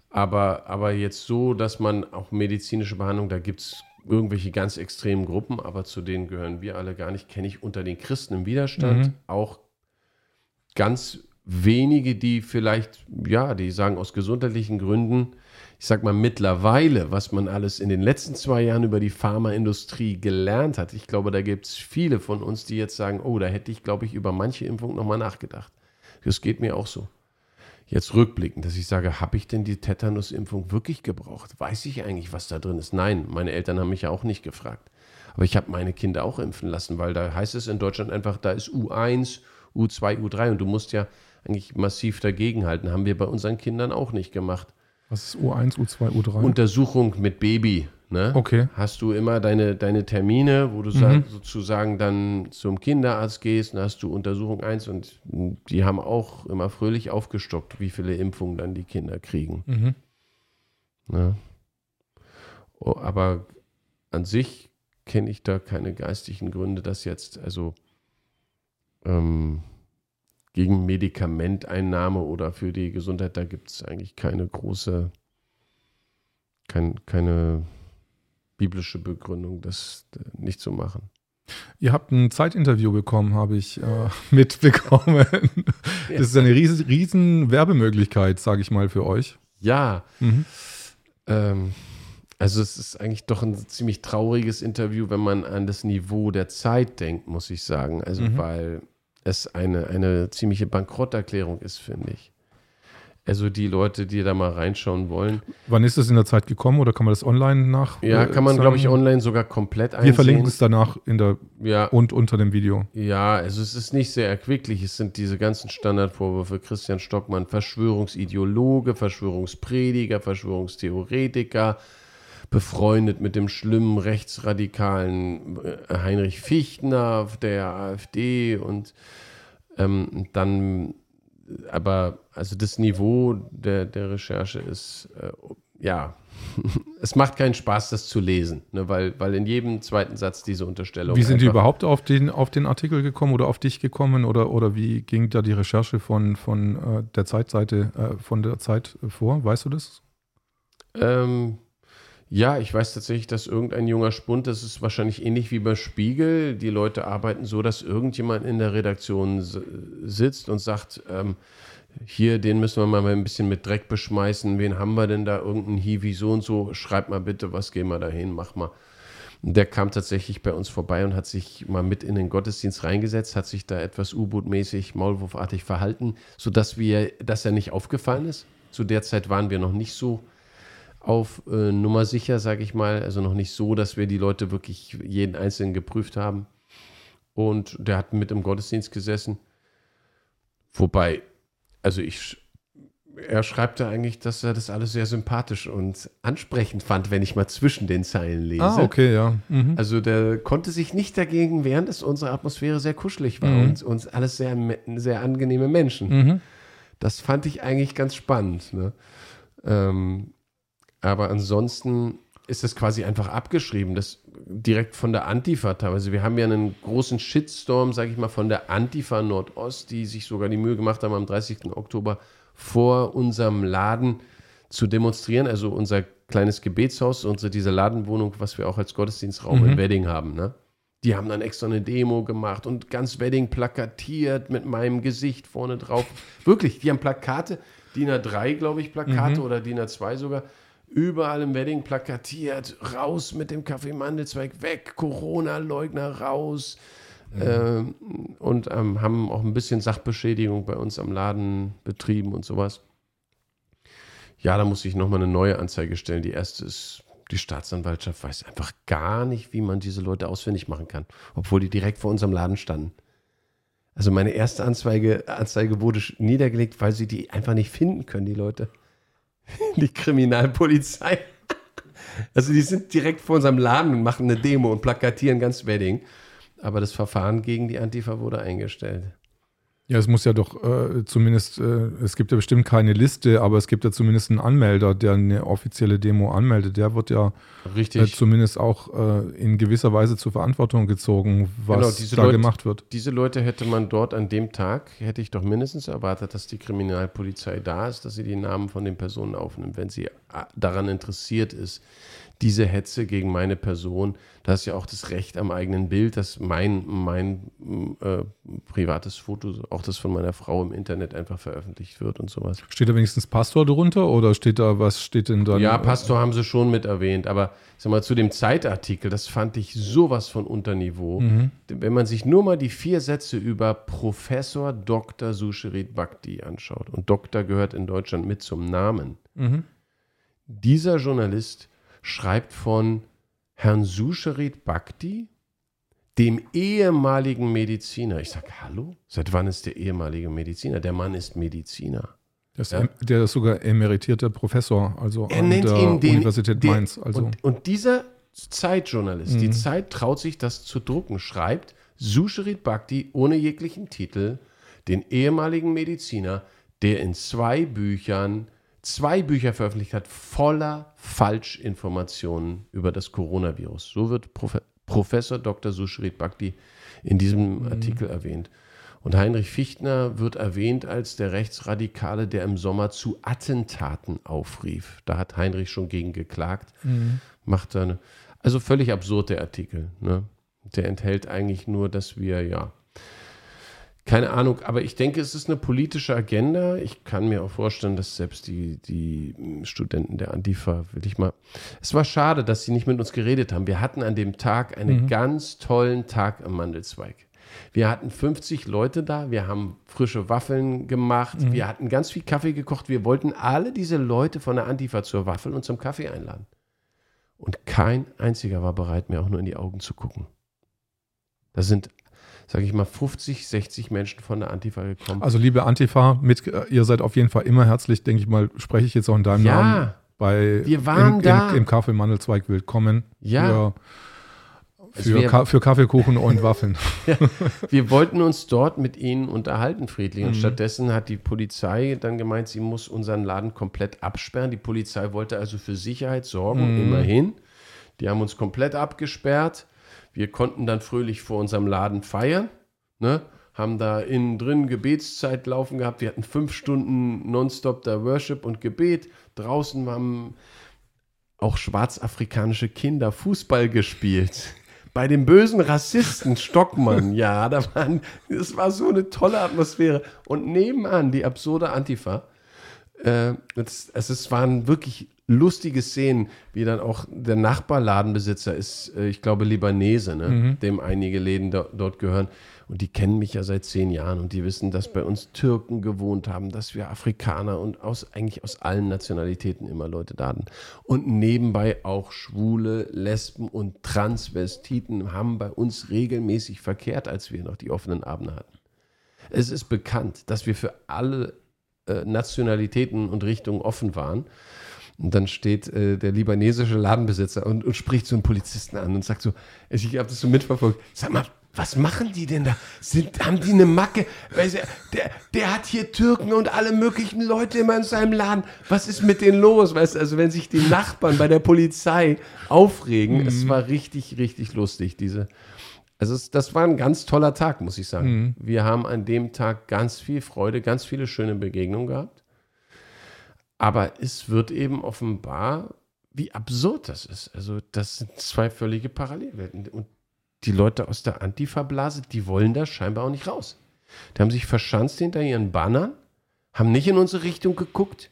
Aber, aber jetzt so, dass man auch medizinische Behandlung, da gibt es irgendwelche ganz extremen Gruppen, aber zu denen gehören wir alle gar nicht, kenne ich unter den Christen im Widerstand mhm. auch ganz wenige, die vielleicht, ja, die sagen aus gesundheitlichen Gründen, ich sag mal mittlerweile, was man alles in den letzten zwei Jahren über die Pharmaindustrie gelernt hat. Ich glaube, da gibt es viele von uns, die jetzt sagen, oh, da hätte ich, glaube ich, über manche Impfung nochmal nachgedacht. Das geht mir auch so. Jetzt rückblickend, dass ich sage, habe ich denn die Tetanus-Impfung wirklich gebraucht? Weiß ich eigentlich, was da drin ist? Nein, meine Eltern haben mich ja auch nicht gefragt. Aber ich habe meine Kinder auch impfen lassen, weil da heißt es in Deutschland einfach, da ist U1, U2, U3 und du musst ja eigentlich massiv dagegenhalten. Haben wir bei unseren Kindern auch nicht gemacht. Was ist U1, U2, U3? Untersuchung mit Baby. Ne? Okay. Hast du immer deine, deine Termine, wo du mhm. sozusagen dann zum Kinderarzt gehst, dann hast du Untersuchung 1 und die haben auch immer fröhlich aufgestockt, wie viele Impfungen dann die Kinder kriegen. Mhm. Ne? Oh, aber an sich kenne ich da keine geistigen Gründe, dass jetzt, also ähm, gegen Medikamenteinnahme oder für die Gesundheit, da gibt es eigentlich keine große, kein, keine biblische Begründung, das nicht zu machen. Ihr habt ein Zeitinterview bekommen, habe ich äh, mitbekommen. Das ist eine riesen, riesen Werbemöglichkeit, sage ich mal, für euch. Ja. Mhm. Ähm, also es ist eigentlich doch ein ziemlich trauriges Interview, wenn man an das Niveau der Zeit denkt, muss ich sagen. Also mhm. weil es eine, eine ziemliche Bankrotterklärung ist, finde ich. Also die Leute, die da mal reinschauen wollen. Wann ist es in der Zeit gekommen oder kann man das online nach? Ja, kann man, glaube ich, online sogar komplett einsehen. Wir verlinken es danach in der ja. und unter dem Video. Ja, also es ist nicht sehr erquicklich. Es sind diese ganzen Standardvorwürfe. Christian Stockmann, Verschwörungsideologe, Verschwörungsprediger, Verschwörungstheoretiker, befreundet mit dem schlimmen rechtsradikalen äh, Heinrich Fichtner der AfD und ähm, dann, aber also das Niveau der, der Recherche ist, äh, ja, es macht keinen Spaß, das zu lesen, ne, weil, weil in jedem zweiten Satz diese Unterstellung. Wie sind die überhaupt auf den, auf den Artikel gekommen oder auf dich gekommen oder, oder wie ging da die Recherche von, von äh, der Zeitseite, äh, von der Zeit vor? Weißt du das? Ähm, ja, ich weiß tatsächlich, dass irgendein junger Spund, das ist wahrscheinlich ähnlich wie bei Spiegel, die Leute arbeiten so, dass irgendjemand in der Redaktion sitzt und sagt, ähm, hier, den müssen wir mal ein bisschen mit Dreck beschmeißen, wen haben wir denn da, irgendein Hiwi so und so, schreib mal bitte, was gehen wir da hin, mach mal. Der kam tatsächlich bei uns vorbei und hat sich mal mit in den Gottesdienst reingesetzt, hat sich da etwas U-Boot-mäßig, Maulwurfartig verhalten, sodass wir, dass er nicht aufgefallen ist. Zu der Zeit waren wir noch nicht so auf äh, Nummer sicher, sage ich mal. Also noch nicht so, dass wir die Leute wirklich jeden Einzelnen geprüft haben. Und der hat mit im Gottesdienst gesessen. Wobei, also ich, er schreibt da eigentlich, dass er das alles sehr sympathisch und ansprechend fand, wenn ich mal zwischen den Zeilen lese. Ah, okay, ja. Mhm. Also der konnte sich nicht dagegen wehren, dass unsere Atmosphäre sehr kuschelig war Mhm. und uns alles sehr, sehr angenehme Menschen. Mhm. Das fand ich eigentlich ganz spannend. Ne? Ähm, aber ansonsten ist das quasi einfach abgeschrieben, das direkt von der Antifa teilweise. Wir haben ja einen großen Shitstorm, sage ich mal, von der Antifa Nordost, die sich sogar die Mühe gemacht haben, am 30. Oktober vor unserem Laden zu demonstrieren, also unser kleines Gebetshaus, unsere diese Ladenwohnung, was wir auch als Gottesdienstraum in Wedding haben, ne? Die haben dann extra eine Demo gemacht und ganz Wedding plakatiert mit meinem Gesicht vorne drauf. Wirklich, die haben Plakate, DIN A3, glaube ich, Plakate oder DIN A2 sogar, überall im Wedding plakatiert, raus mit dem Kaffeemandelzweig, weg, Corona-Leugner raus. Ähm, und ähm, haben auch ein bisschen Sachbeschädigung bei uns am Laden betrieben und sowas. Ja, da muss ich nochmal eine neue Anzeige stellen. Die erste ist, die Staatsanwaltschaft weiß einfach gar nicht, wie man diese Leute ausfindig machen kann, obwohl die direkt vor unserem Laden standen. Also meine erste Anzeige, Anzeige wurde niedergelegt, weil sie die einfach nicht finden können, die Leute. Die Kriminalpolizei. Also die sind direkt vor unserem Laden und machen eine Demo und plakatieren ganz Wedding. Aber das Verfahren gegen die Antifa wurde eingestellt. Ja, es muss ja doch äh, zumindest, äh, es gibt ja bestimmt keine Liste, aber es gibt ja zumindest einen Anmelder, der eine offizielle Demo anmeldet. Der wird ja äh, zumindest auch äh, in gewisser Weise zur Verantwortung gezogen, was Genau, diese da Leute- gemacht wird. Diese Leute hätte man dort an dem Tag, hätte ich doch mindestens erwartet, dass die Kriminalpolizei da ist, dass sie die Namen von den Personen aufnimmt, wenn sie äh, daran interessiert ist, diese Hetze gegen meine Person, da ist ja auch das Recht am eigenen Bild, dass mein, mein äh, privates Foto, auch das von meiner Frau im Internet einfach veröffentlicht wird und sowas. Steht da wenigstens Pastor drunter oder steht da, was steht denn da? Ja, Pastor haben sie schon mit erwähnt, aber sag mal, zu dem Zeitartikel, das fand ich sowas von Unterniveau. Wenn man sich nur mal die vier Sätze über Professor Dr. Sushirit Bhakti anschaut, und Doktor gehört in Deutschland mit zum Namen, dieser Journalist schreibt von Herrn Sushirit Bhakti, dem ehemaligen Mediziner. Ich sage, hallo? Seit wann ist der ehemalige Mediziner? Der Mann ist Mediziner. Das, Ja. Der ist sogar emeritierter Professor, also Er an nennt der ihn den, Universität der- Mainz. Also und, und dieser Zeitjournalist, die Zeit traut sich das zu drucken, schreibt Sushirit Bhakti ohne jeglichen Titel, den ehemaligen Mediziner, der in zwei Büchern, zwei Bücher veröffentlicht hat, voller Falschinformationen über das Coronavirus. So wird Profe Professor Dr. Sushirit Bhakti in diesem Artikel erwähnt. Und Heinrich Fichtner wird erwähnt als der Rechtsradikale, der im Sommer zu Attentaten aufrief. Da hat Heinrich schon gegen geklagt. Macht eine, also völlig absurd der Artikel. Ne? Der enthält eigentlich nur, dass wir, ja, keine Ahnung, aber ich denke, es ist eine politische Agenda. Ich kann mir auch vorstellen, dass selbst die, die Studenten der Antifa, will ich mal. Es war schade, dass sie nicht mit uns geredet haben. Wir hatten an dem Tag einen ganz tollen Tag am Mandelzweig. Wir hatten 50 Leute da, wir haben frische Waffeln gemacht, wir hatten ganz viel Kaffee gekocht. Wir wollten alle diese Leute von der Antifa zur Waffel und zum Kaffee einladen. Und kein einziger war bereit, mir auch nur in die Augen zu gucken. Da sind, sage ich mal, 50, 60 Menschen von der Antifa gekommen. Also liebe Antifa, mit, ihr seid auf jeden Fall immer herzlich, denke ich mal, spreche ich jetzt auch in deinem Ja, Namen. Bei, wir waren im, da. Im, im Kaffee Mandelzweig willkommen. Ja. Für, Es für, wär- Ka für Kaffeekuchen und Waffeln. Wir wollten uns dort mit ihnen unterhalten, friedlich. Und stattdessen hat die Polizei dann gemeint, sie muss unseren Laden komplett absperren. Die Polizei wollte also für Sicherheit sorgen, immerhin. Die haben uns komplett abgesperrt. Wir konnten dann fröhlich vor unserem Laden feiern. Ne? Haben da innen drin Gebetszeit laufen gehabt. Wir hatten fünf Stunden nonstop da Worship und Gebet. Draußen haben auch schwarzafrikanische Kinder Fußball gespielt. Bei dem bösen Rassisten Stockmann, ja, da waren, es war so eine tolle Atmosphäre. Und nebenan die absurde Antifa. Äh, es, es, es waren wirklich lustige Szenen, wie dann auch der Nachbarladenbesitzer ist, äh, ich glaube, Libanese, ne? dem einige Läden do, dort gehören. Und die kennen mich ja seit zehn Jahren und die wissen, dass bei uns Türken gewohnt haben, dass wir Afrikaner und aus, eigentlich aus allen Nationalitäten immer Leute da hatten. Und nebenbei auch Schwule, Lesben und Transvestiten haben bei uns regelmäßig verkehrt, als wir noch die offenen Abende hatten. Es ist bekannt, dass wir für alle äh, Nationalitäten und Richtungen offen waren. Und dann steht äh, der libanesische Ladenbesitzer und, und, spricht so einen Polizisten an und sagt so, ich habe das so mitverfolgt, sag mal, was machen die denn da? Sind, haben die eine Macke? Der, der hat hier Türken und alle möglichen Leute immer in seinem Laden. Was ist mit denen los? Weißt also wenn sich die Nachbarn bei der Polizei aufregen, mhm. es war richtig, richtig lustig, diese. Also es, das war ein ganz toller Tag, muss ich sagen. Mhm. Wir haben an dem Tag ganz viel Freude, ganz viele schöne Begegnungen gehabt. Aber es wird eben offenbar, wie absurd das ist. Also das sind zwei völlige Parallelwelten. Und die Leute aus der Antifa-Blase, die wollen da scheinbar auch nicht raus. Die haben sich verschanzt hinter ihren Bannern, haben nicht in unsere Richtung geguckt,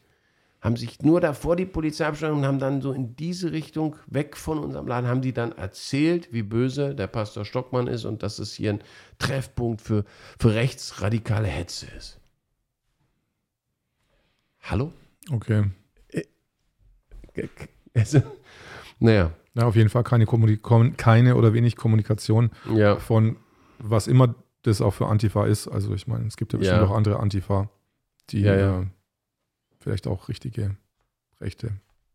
haben sich nur davor die Polizei abgestellt und haben dann so in diese Richtung weg von unserem Laden, haben die dann erzählt, wie böse der Pastor Stockmann ist und dass es hier ein Treffpunkt für, für rechtsradikale Hetze ist. Hallo? Okay. Äh, also, naja, ja, auf jeden Fall keine, keine oder wenig Kommunikation ja. von was immer das auch für Antifa ist. Also ich meine, es gibt ja bestimmt ja. auch andere Antifa, die ja, vielleicht auch richtige Rechte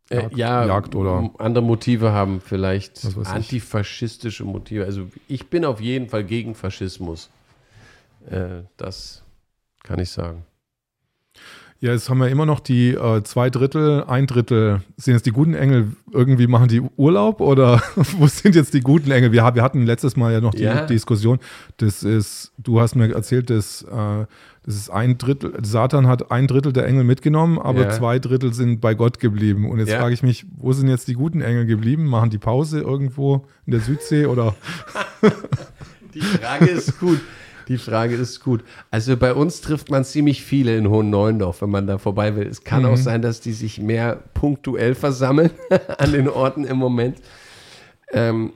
äh, Jagd, ja, Jagd oder andere Motive haben, vielleicht antifaschistische Motive. Also ich bin auf jeden Fall gegen Faschismus. Äh, das kann ich sagen. Ja, jetzt haben wir immer noch die äh, zwei Drittel, ein Drittel. Sind jetzt die guten Engel irgendwie machen die Urlaub oder wo sind jetzt die guten Engel? Wir, wir hatten letztes Mal ja noch die ja. Diskussion. Das ist, du hast mir erzählt, dass äh, das ist ein Drittel, Satan hat ein Drittel der Engel mitgenommen, aber ja. zwei Drittel sind bei Gott geblieben. Und jetzt ja. frage ich mich, wo sind jetzt die guten Engel geblieben? Machen die Pause irgendwo in der Südsee oder? die Frage ist gut. Die Frage ist gut. Also bei uns trifft man ziemlich viele in Hohen Neuendorf, wenn man da vorbei will. Es kann mhm. auch sein, dass die sich mehr punktuell versammeln an den Orten im Moment. Ähm,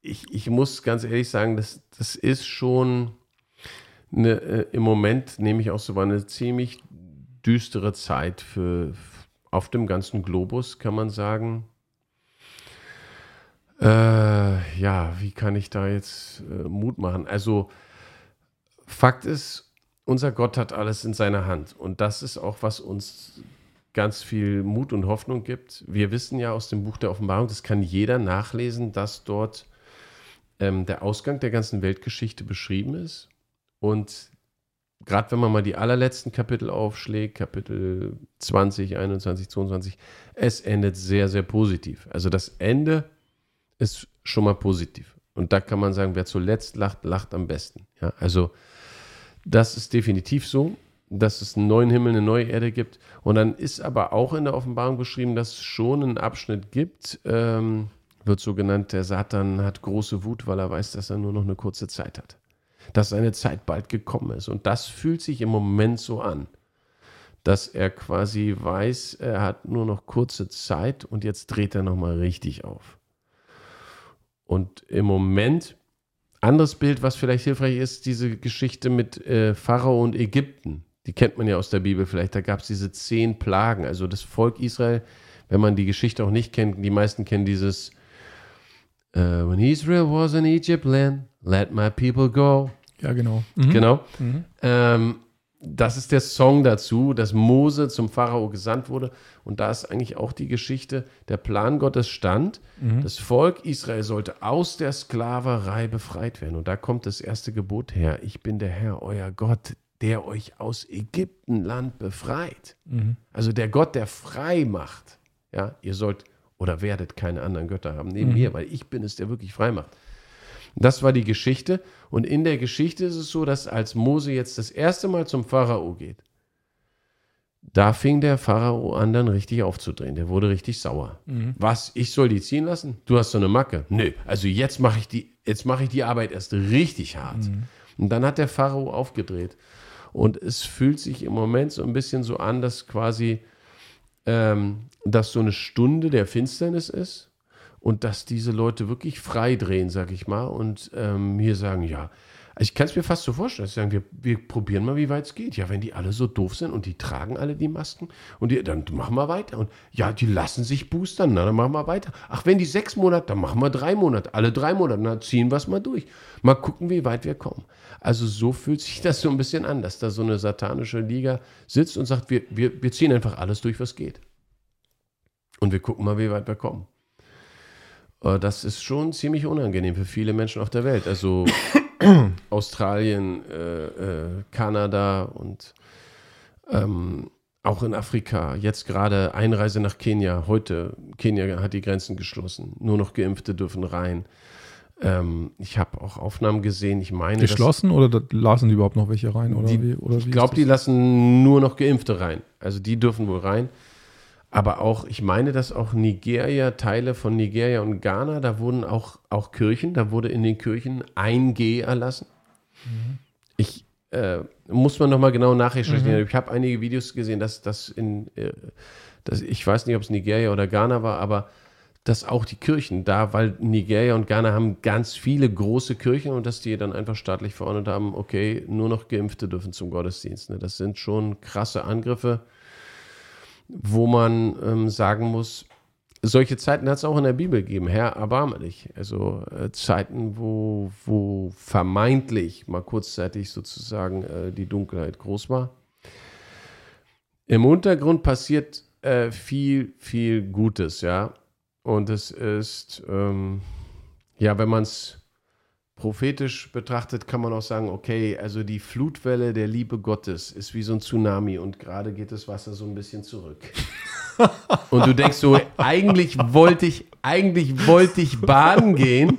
ich, ich muss ganz ehrlich sagen, das, das ist schon eine, äh, im Moment nehme ich auch so eine ziemlich düstere Zeit für auf dem ganzen Globus, kann man sagen. Äh, ja, wie kann ich da jetzt äh, Mut machen? Also Fakt ist, unser Gott hat alles in seiner Hand. Und das ist auch, was uns ganz viel Mut und Hoffnung gibt. Wir wissen ja aus dem Buch der Offenbarung, das kann jeder nachlesen, dass dort ähm, der Ausgang der ganzen Weltgeschichte beschrieben ist. Und gerade wenn man mal die allerletzten Kapitel aufschlägt, Kapitel 20, 21, 22, es endet sehr, sehr positiv. Also das Ende ist schon mal positiv. Und da kann man sagen, wer zuletzt lacht, lacht am besten. Ja, also das ist definitiv so, dass es einen neuen Himmel, eine neue Erde gibt. Und dann ist aber auch in der Offenbarung beschrieben, dass es schon einen Abschnitt gibt, ähm, wird so genannt, der Satan hat große Wut, weil er weiß, dass er nur noch eine kurze Zeit hat. Dass seine Zeit bald gekommen ist. Und das fühlt sich im Moment so an, dass er quasi weiß, er hat nur noch kurze Zeit und jetzt dreht er nochmal richtig auf. Und im Moment anderes Bild, was vielleicht hilfreich ist, diese Geschichte mit äh, Pharao und Ägypten. Die kennt man ja aus der Bibel vielleicht. Da gab es diese zehn Plagen. Also das Volk Israel, wenn man die Geschichte auch nicht kennt, die meisten kennen dieses uh, When Israel was in Egypt land, let my people go. Ja, genau. Mhm. Genau. Mhm. Ähm, das ist der Song dazu, dass Mose zum Pharao gesandt wurde. Und da ist eigentlich auch die Geschichte, der Plan Gottes stand. Mhm. Das Volk Israel sollte aus der Sklaverei befreit werden. Und da kommt das erste Gebot her. Ich bin der Herr, euer Gott, der euch aus Ägyptenland befreit. Mhm. Also der Gott, der frei macht. Ja, ihr sollt oder werdet keine anderen Götter haben neben mhm. mir, weil ich bin es, der wirklich frei macht. Das war die Geschichte. Und in der Geschichte ist es so, dass als Mose jetzt das erste Mal zum Pharao geht, da fing der Pharao an, dann richtig aufzudrehen. Der wurde richtig sauer. Mhm. Was? Ich soll die ziehen lassen? Du hast so eine Macke. Nö, also jetzt mache ich die, jetzt mache ich die Arbeit erst richtig hart. Mhm. Und dann hat der Pharao aufgedreht. Und es fühlt sich im Moment so ein bisschen so an, dass quasi, ähm, dass so eine Stunde der Finsternis ist und dass diese Leute wirklich frei drehen, sag ich mal, und ähm, hier sagen, ja, ich kann es mir fast so vorstellen, dass sie sagen, wir, wir probieren mal, wie weit es geht. Ja, wenn die alle so doof sind und die tragen alle die Masken und die, dann machen wir weiter. Und ja, die lassen sich boostern, na, dann machen wir weiter. Ach, wenn die sechs Monate, dann machen wir drei Monate. Alle drei Monate, dann ziehen wir es mal durch. Mal gucken, wie weit wir kommen. Also so fühlt sich das so ein bisschen an, dass da so eine satanische Liga sitzt und sagt, wir, wir, wir ziehen einfach alles durch, was geht. Und wir gucken mal, wie weit wir kommen. Äh, das ist schon ziemlich unangenehm für viele Menschen auf der Welt. Also Australien, äh, äh, Kanada und ähm, auch in Afrika. Jetzt gerade Einreise nach Kenia. Heute, Kenia hat die Grenzen geschlossen. Nur noch Geimpfte dürfen rein. Ähm, ich habe auch Aufnahmen gesehen. Ich meine. Geschlossen oder lassen die überhaupt noch welche rein? Oder die, wie, oder ich glaube, die lassen nur noch Geimpfte rein. Also die dürfen wohl rein. Aber auch, ich meine, dass auch Nigeria, Teile von Nigeria und Ghana, da wurden auch, auch Kirchen, da wurde in den Kirchen ein G erlassen. Mhm. Ich äh, muss man nochmal genau nachrecherchieren. Mhm. Ich habe einige Videos gesehen, dass das in, äh, dass, ich weiß nicht, ob es Nigeria oder Ghana war, aber dass auch die Kirchen da, weil Nigeria und Ghana haben ganz viele große Kirchen und dass die dann einfach staatlich verordnet haben, okay, nur noch Geimpfte dürfen zum Gottesdienst. Ne? Das sind schon krasse Angriffe wo man ähm, sagen muss, solche Zeiten hat es auch in der Bibel gegeben. Herr, erbarme dich. Also äh, Zeiten, wo, wo vermeintlich mal kurzzeitig sozusagen äh, die Dunkelheit groß war. Im Untergrund passiert äh, viel, viel Gutes, ja. Und es ist, ähm, ja, wenn man es prophetisch betrachtet, kann man auch sagen, okay, also die Flutwelle der Liebe Gottes ist wie so ein Tsunami und gerade geht das Wasser so ein bisschen zurück. und du denkst so, eigentlich wollte ich, eigentlich wollte ich baden gehen.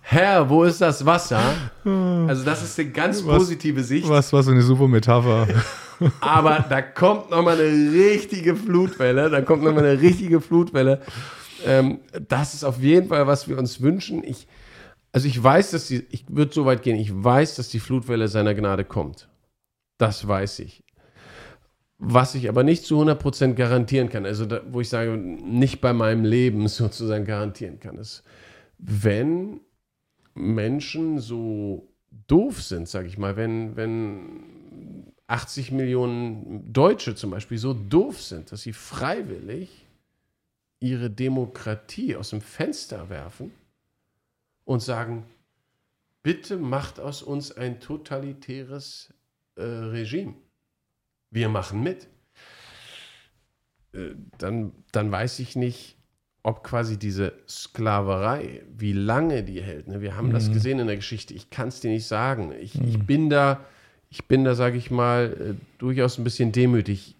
Herr, wo ist das Wasser? Also das ist eine ganz positive Sicht. Was, was eine super Metapher. Aber da kommt nochmal eine richtige Flutwelle. Da kommt nochmal eine richtige Flutwelle. Ähm, das ist auf jeden Fall, was wir uns wünschen. Ich, also ich weiß, dass die, ich würde so weit gehen, ich weiß, dass die Flutwelle seiner Gnade kommt. Das weiß ich. Was ich aber nicht zu 100% garantieren kann, also da, wo ich sage, nicht bei meinem Leben sozusagen garantieren kann, ist, wenn Menschen so doof sind, sage ich mal, wenn, wenn 80 Millionen Deutsche zum Beispiel so doof sind, dass sie freiwillig ihre Demokratie aus dem Fenster werfen, und sagen, bitte macht aus uns ein totalitäres äh, Regime. Wir machen mit. Äh, dann, dann weiß ich nicht, ob quasi diese Sklaverei, wie lange die hält. Ne? Wir haben mhm. das gesehen in der Geschichte. Ich kann es dir nicht sagen. Ich, mhm. ich bin da, ich bin da, sage ich mal, äh, durchaus ein bisschen demütig.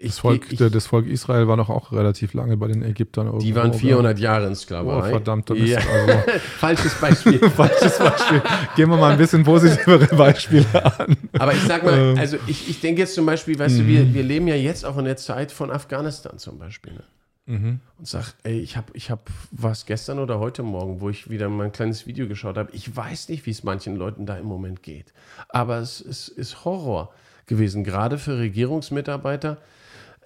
Das Volk, ich, das Volk Israel war noch auch relativ lange bei den Ägyptern. Irgendwo, die waren 400 Jahre in Sklaverei. Oh, verdammt, Mist. Ja. Also. Falsches Beispiel. Falsches Beispiel. Gehen wir mal ein bisschen positivere Beispiele an. Aber ich sag mal, ähm. also ich, ich denke jetzt zum Beispiel, weißt mhm. du, wir, wir leben ja jetzt auch in der Zeit von Afghanistan zum Beispiel. Ne? Mhm. Und sag, ey, ich habe ich hab was gestern oder heute Morgen, wo ich wieder mein kleines Video geschaut habe. Ich weiß nicht, wie es manchen Leuten da im Moment geht. Aber es, es ist Horror gewesen, gerade für Regierungsmitarbeiter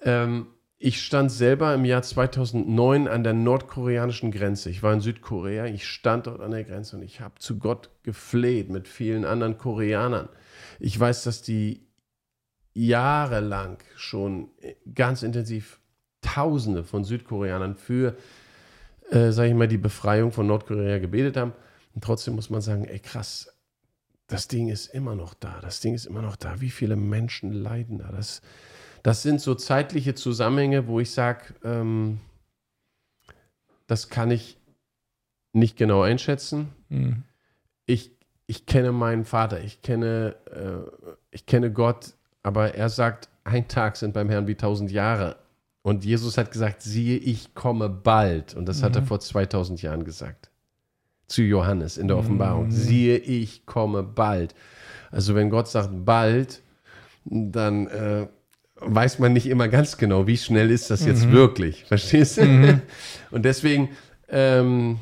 ähm, ich stand selber im Jahr 2009 an der nordkoreanischen Grenze. Ich war in Südkorea, ich stand dort an der Grenze und ich habe zu Gott gefleht mit vielen anderen Koreanern. Ich weiß, dass die jahrelang schon ganz intensiv Tausende von Südkoreanern für, äh, sage ich mal, die Befreiung von Nordkorea gebetet haben. Und trotzdem muss man sagen, ey krass, das Ding ist immer noch da. Das Ding ist immer noch da. Wie viele Menschen leiden da? Das, das sind so zeitliche Zusammenhänge, wo ich sage, ähm, das kann ich nicht genau einschätzen. Mhm. Ich, ich kenne meinen Vater, ich kenne, äh, ich kenne Gott, aber er sagt, ein Tag sind beim Herrn wie tausend Jahre. Und Jesus hat gesagt, siehe, ich komme bald. Und das mhm. hat er mhm. vor 2000 Jahren gesagt. Zu Johannes in der Offenbarung. Mhm. Siehe, ich komme bald. Also wenn Gott sagt bald, dann äh, weiß man nicht immer ganz genau, wie schnell ist das jetzt mhm. wirklich. Verstehst du? Mhm. Und deswegen, ähm,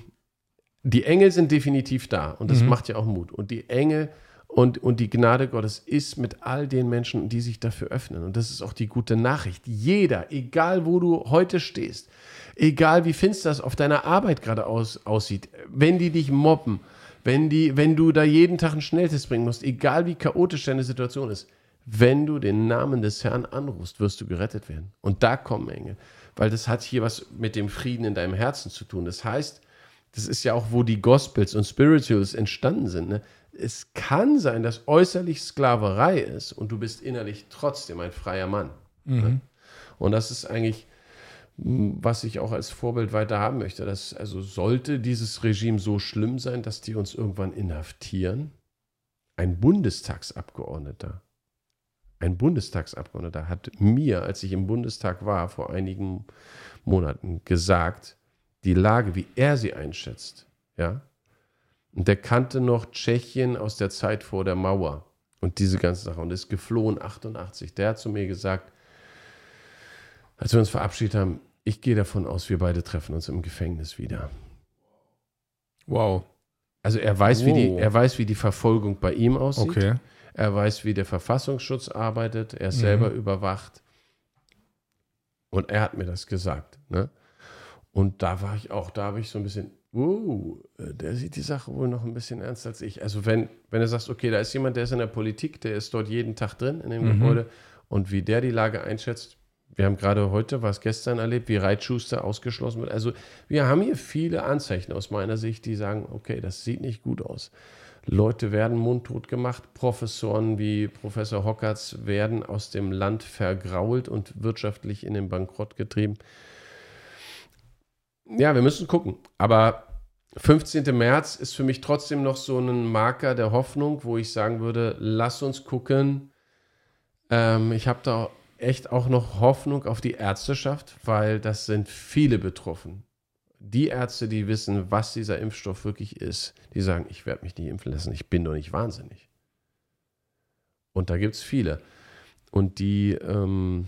die Engel sind definitiv da und das mhm. macht ja auch Mut. Und die Engel und, und die Gnade Gottes ist mit all den Menschen, die sich dafür öffnen. Und das ist auch die gute Nachricht. Jeder, egal wo du heute stehst, egal wie finster es auf deiner Arbeit gerade aus, aussieht, wenn die dich mobben, Wenn, die, wenn du da jeden Tag einen Schnelltest bringen musst, egal wie chaotisch deine Situation ist, wenn du den Namen des Herrn anrufst, wirst du gerettet werden. Und da kommen Engel. Weil das hat hier was mit dem Frieden in deinem Herzen zu tun. Das heißt, das ist ja auch, wo die Gospels und Spirituals entstanden sind. Ne? Es kann sein, dass äußerlich Sklaverei ist und du bist innerlich trotzdem ein freier Mann. Ne? Mhm. Ne? Und das ist eigentlich, was ich auch als Vorbild weiter haben möchte. Dass, also sollte dieses Regime so schlimm sein, dass die uns irgendwann inhaftieren, ein Bundestagsabgeordneter, ein Bundestagsabgeordneter hat mir, als ich im Bundestag war, vor einigen Monaten gesagt, die Lage, wie er sie einschätzt, ja, und der kannte noch Tschechien aus der Zeit vor der Mauer und diese ganze Sache und ist geflohen 88. Der hat zu mir gesagt, als wir uns verabschiedet haben, ich gehe davon aus, wir beide treffen uns im Gefängnis wieder. Wow. Also er weiß, wow. wie die, er weiß, wie die Verfolgung bei ihm aussieht. Okay. Er weiß, wie der Verfassungsschutz arbeitet. Er ist mhm. selber überwacht. Und er hat mir das gesagt. Ne? Und da war ich auch, da habe ich so ein bisschen, uh, der sieht die Sache wohl noch ein bisschen ernster als ich. Also wenn, wenn du sagst, okay, da ist jemand, der ist in der Politik, der ist dort jeden Tag drin in dem mhm. Gebäude und wie der die Lage einschätzt, wir haben gerade heute, was gestern erlebt, wie Reitschuster ausgeschlossen wird. Also wir haben hier viele Anzeichen aus meiner Sicht, die sagen, okay, das sieht nicht gut aus. Leute werden mundtot gemacht, Professoren wie Professor Hockertz werden aus dem Land vergrault und wirtschaftlich in den Bankrott getrieben. Ja, wir müssen gucken. Aber 15. März ist für mich trotzdem noch so ein Marker der Hoffnung, wo ich sagen würde, lass uns gucken. Ähm, ich habe da echt auch noch Hoffnung auf die Ärzteschaft, weil das sind viele betroffen. Die Ärzte, die wissen, was dieser Impfstoff wirklich ist, die sagen, ich werde mich nicht impfen lassen, ich bin doch nicht wahnsinnig. Und da gibt es viele. Und die, ähm,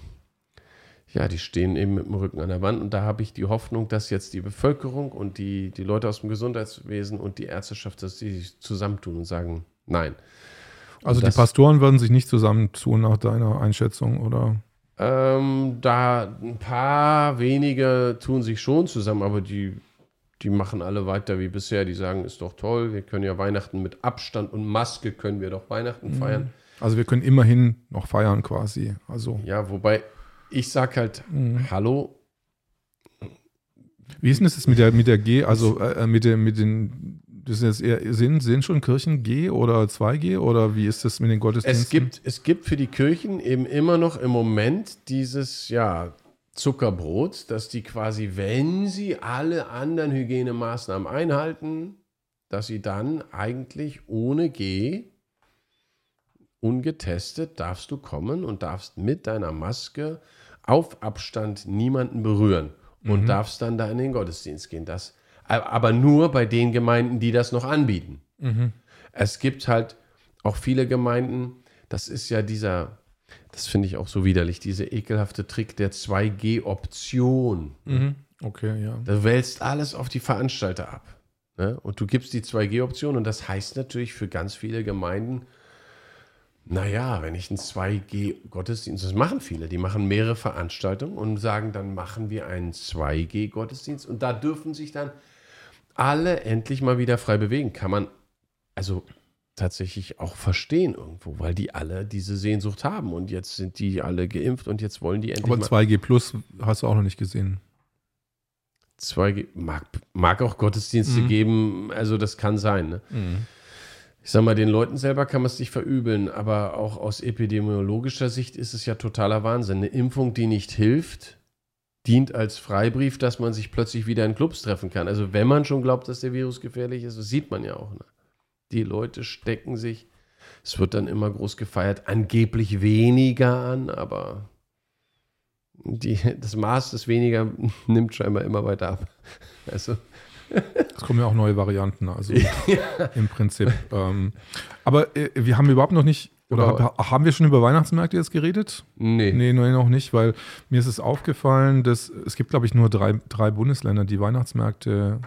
ja, die stehen eben mit dem Rücken an der Wand. Und da habe ich die Hoffnung, dass jetzt die Bevölkerung und die, die Leute aus dem Gesundheitswesen und die Ärzteschaft, dass die sich zusammentun und sagen, nein. Also das, die Pastoren würden sich nicht zusammentun nach deiner Einschätzung, oder? Ähm, da ein paar wenige tun sich schon zusammen, aber die, die machen alle weiter wie bisher. Die sagen, ist doch toll, wir können ja Weihnachten mit Abstand und Maske können wir doch Weihnachten mhm. feiern. Also wir können immerhin noch feiern quasi. Also. Ja, wobei ich sag halt, mhm. hallo. Wie ist denn das mit der, mit der G, also äh, mit, der, mit den das jetzt eher, sind, sind schon Kirchen G oder 2G oder wie ist das mit den Gottesdiensten? Es gibt, es gibt für die Kirchen eben immer noch im Moment dieses, ja, Zuckerbrot, dass die quasi, wenn sie alle anderen Hygienemaßnahmen einhalten, dass sie dann eigentlich ohne G ungetestet darfst du kommen und darfst mit deiner Maske auf Abstand niemanden berühren und mhm. darfst dann da in den Gottesdienst gehen. Das aber nur bei den Gemeinden, die das noch anbieten. Mhm. Es gibt halt auch viele Gemeinden, das ist ja dieser, das finde ich auch so widerlich, dieser ekelhafte Trick der 2G-Option. Mhm. Okay, ja. Du wälzt alles auf die Veranstalter ab. Ne? Und du gibst die 2G-Option und das heißt natürlich für ganz viele Gemeinden, naja, wenn ich einen 2G-Gottesdienst, das machen viele, die machen mehrere Veranstaltungen und sagen, dann machen wir einen 2G-Gottesdienst und da dürfen sich dann alle endlich mal wieder frei bewegen. Kann man also tatsächlich auch verstehen irgendwo, weil die alle diese Sehnsucht haben und jetzt sind die alle geimpft und jetzt wollen die endlich. Aber 2G Plus hast du auch noch nicht gesehen. 2G mag, mag auch Gottesdienste mhm. geben, also das kann sein. Ne? Mhm. Ich sag mal, den Leuten selber kann man es nicht verübeln, aber auch aus epidemiologischer Sicht ist es ja totaler Wahnsinn. Eine Impfung, die nicht hilft, dient als Freibrief, dass man sich plötzlich wieder in Clubs treffen kann. Also wenn man schon glaubt, dass der Virus gefährlich ist, das sieht man ja auch. Ne? Die Leute stecken sich, es wird dann immer groß gefeiert, angeblich weniger an, aber die, das Maß des weniger nimmt scheinbar immer weiter ab. Also es kommen ja auch neue Varianten, also ja. im Prinzip. Ähm, aber äh, wir haben überhaupt noch nicht oder haben wir schon über Weihnachtsmärkte jetzt geredet? Nee. Nee, nee, noch nicht, weil mir ist es aufgefallen, dass es gibt, glaube ich, nur drei, drei Bundesländer, die Weihnachtsmärkte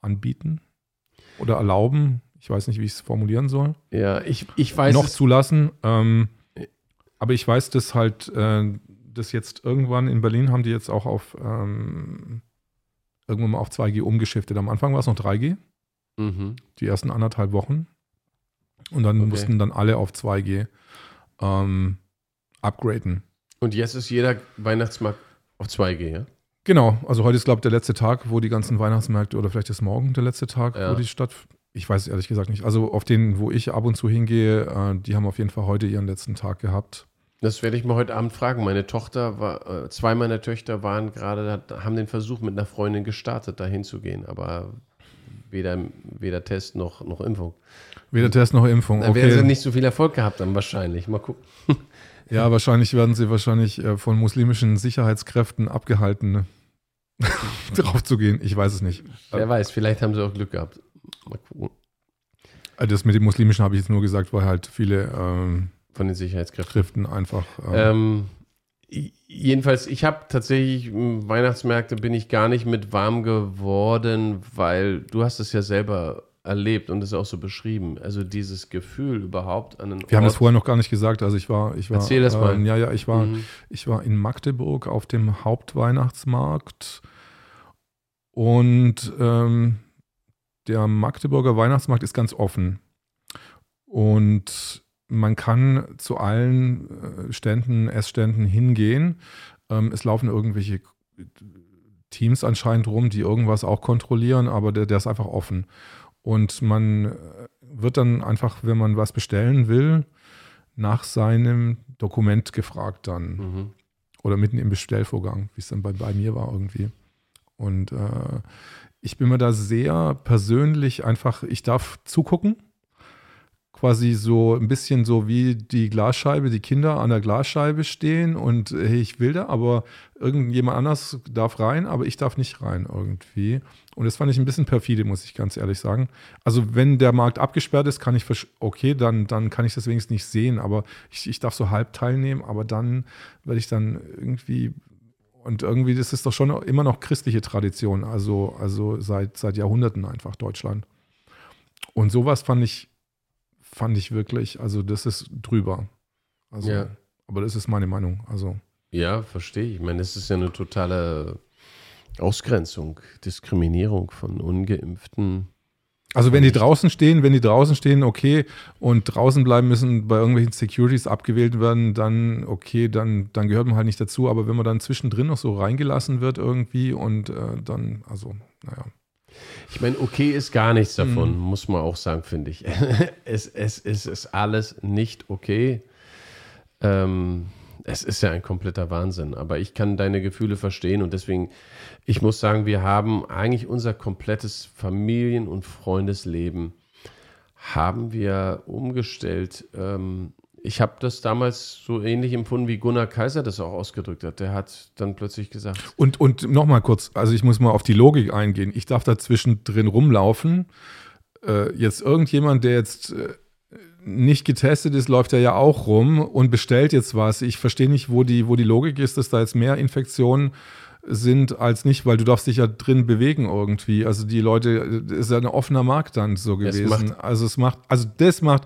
anbieten oder erlauben. Ich weiß nicht, wie ich es formulieren soll. Ja, ich, ich weiß. Noch zulassen. Ähm, aber ich weiß, dass halt, äh, das jetzt irgendwann in Berlin haben die jetzt auch auf ähm, irgendwann mal auf 2G umgeschiftet. Am Anfang war es noch 3G. Mhm. Die ersten anderthalb Wochen. Und dann okay. mussten dann alle auf 2G ähm, upgraden. Und jetzt ist jeder Weihnachtsmarkt auf 2G, ja? Genau, also heute ist, glaube ich, der letzte Tag, wo die ganzen Weihnachtsmärkte oder vielleicht ist morgen der letzte Tag, ja. wo die Stadt. Ich weiß ehrlich gesagt nicht. Also auf denen, wo ich ab und zu hingehe, äh, die haben auf jeden Fall heute ihren letzten Tag gehabt. Das werde ich mal heute Abend fragen. Meine Tochter war, äh, zwei meiner Töchter waren gerade, haben den Versuch mit einer Freundin gestartet, da hinzugehen, aber weder, weder Test noch, noch Impfung. Weder Test noch Impfung. Da okay. werden sie nicht so viel Erfolg gehabt haben, wahrscheinlich. Mal gucken. Ja, wahrscheinlich werden sie wahrscheinlich äh, von muslimischen Sicherheitskräften abgehalten, ne? drauf zu gehen. Ich weiß es nicht. Wer weiß, vielleicht haben sie auch Glück gehabt. Mal gucken. Äh, das mit dem muslimischen habe ich jetzt nur gesagt, weil halt viele ähm, von den Sicherheitskräften einfach. Ähm, ähm, jedenfalls, ich habe tatsächlich Weihnachtsmärkte bin ich gar nicht mit warm geworden, weil du hast es ja selber erlebt und es auch so beschrieben. Also dieses Gefühl überhaupt an einen Wir Ort haben das vorher noch gar nicht gesagt. Also ich war, ich war. Erzähl das mal. Ähm, ja, ja, ich war, mhm. ich war in Magdeburg auf dem Hauptweihnachtsmarkt und ähm, der Magdeburger Weihnachtsmarkt ist ganz offen und man kann zu allen äh, Ständen, Essständen hingehen. Ähm, es laufen irgendwelche Teams anscheinend rum, die irgendwas auch kontrollieren, aber der, der ist einfach offen. Und man äh, wird dann einfach, wenn man was bestellen will, nach seinem Dokument gefragt dann. Mhm. Oder mitten im Bestellvorgang, wie es dann bei, bei mir war irgendwie. Und äh, ich bin mir da sehr persönlich einfach, ich darf zugucken quasi so ein bisschen so wie die Glasscheibe, die Kinder an der Glasscheibe stehen und hey, ich will da, aber irgendjemand anders darf rein, aber ich darf nicht rein irgendwie. Und das fand ich ein bisschen perfide, muss ich ganz ehrlich sagen. Also wenn der Markt abgesperrt ist, kann ich, okay, dann, dann kann ich das wenigstens nicht sehen, aber ich, ich darf so halb teilnehmen, aber dann werde ich dann irgendwie und irgendwie, das ist doch schon immer noch christliche Tradition, also, also seit, seit Jahrhunderten einfach Deutschland. Und sowas fand ich fand ich wirklich, also das ist drüber. Also, ja. Aber das ist meine Meinung. Also. Ja, verstehe ich. Ich meine, das ist ja eine totale Ausgrenzung, Diskriminierung von Ungeimpften. Also wenn die draußen stehen, wenn die draußen stehen, okay, und draußen bleiben müssen, bei irgendwelchen Securities abgewählt werden, dann okay, dann, dann gehört man halt nicht dazu. Aber wenn man dann zwischendrin noch so reingelassen wird irgendwie und äh, dann, also, naja. Ich meine, okay ist gar nichts davon, mhm. muss man auch sagen, finde ich. es, es, es ist alles nicht okay. Ähm, es ist ja ein kompletter Wahnsinn, aber ich kann deine Gefühle verstehen und deswegen, ich muss sagen, wir haben eigentlich unser komplettes Familien- und Freundesleben haben wir umgestellt ähm, ich habe das damals so ähnlich empfunden, wie Gunnar Kaiser das auch ausgedrückt hat. Der hat dann plötzlich gesagt. Und, und nochmal kurz, also ich muss mal auf die Logik eingehen. Ich darf da zwischendrin rumlaufen. Äh, jetzt irgendjemand, der jetzt äh, nicht getestet ist, läuft er ja auch rum und bestellt jetzt was. Ich verstehe nicht, wo die, wo die Logik ist, dass da jetzt mehr Infektionen sind als nicht, weil du darfst dich ja drin bewegen irgendwie. Also die Leute, das ist ja ein offener Markt dann so gewesen. Es also es macht, also das macht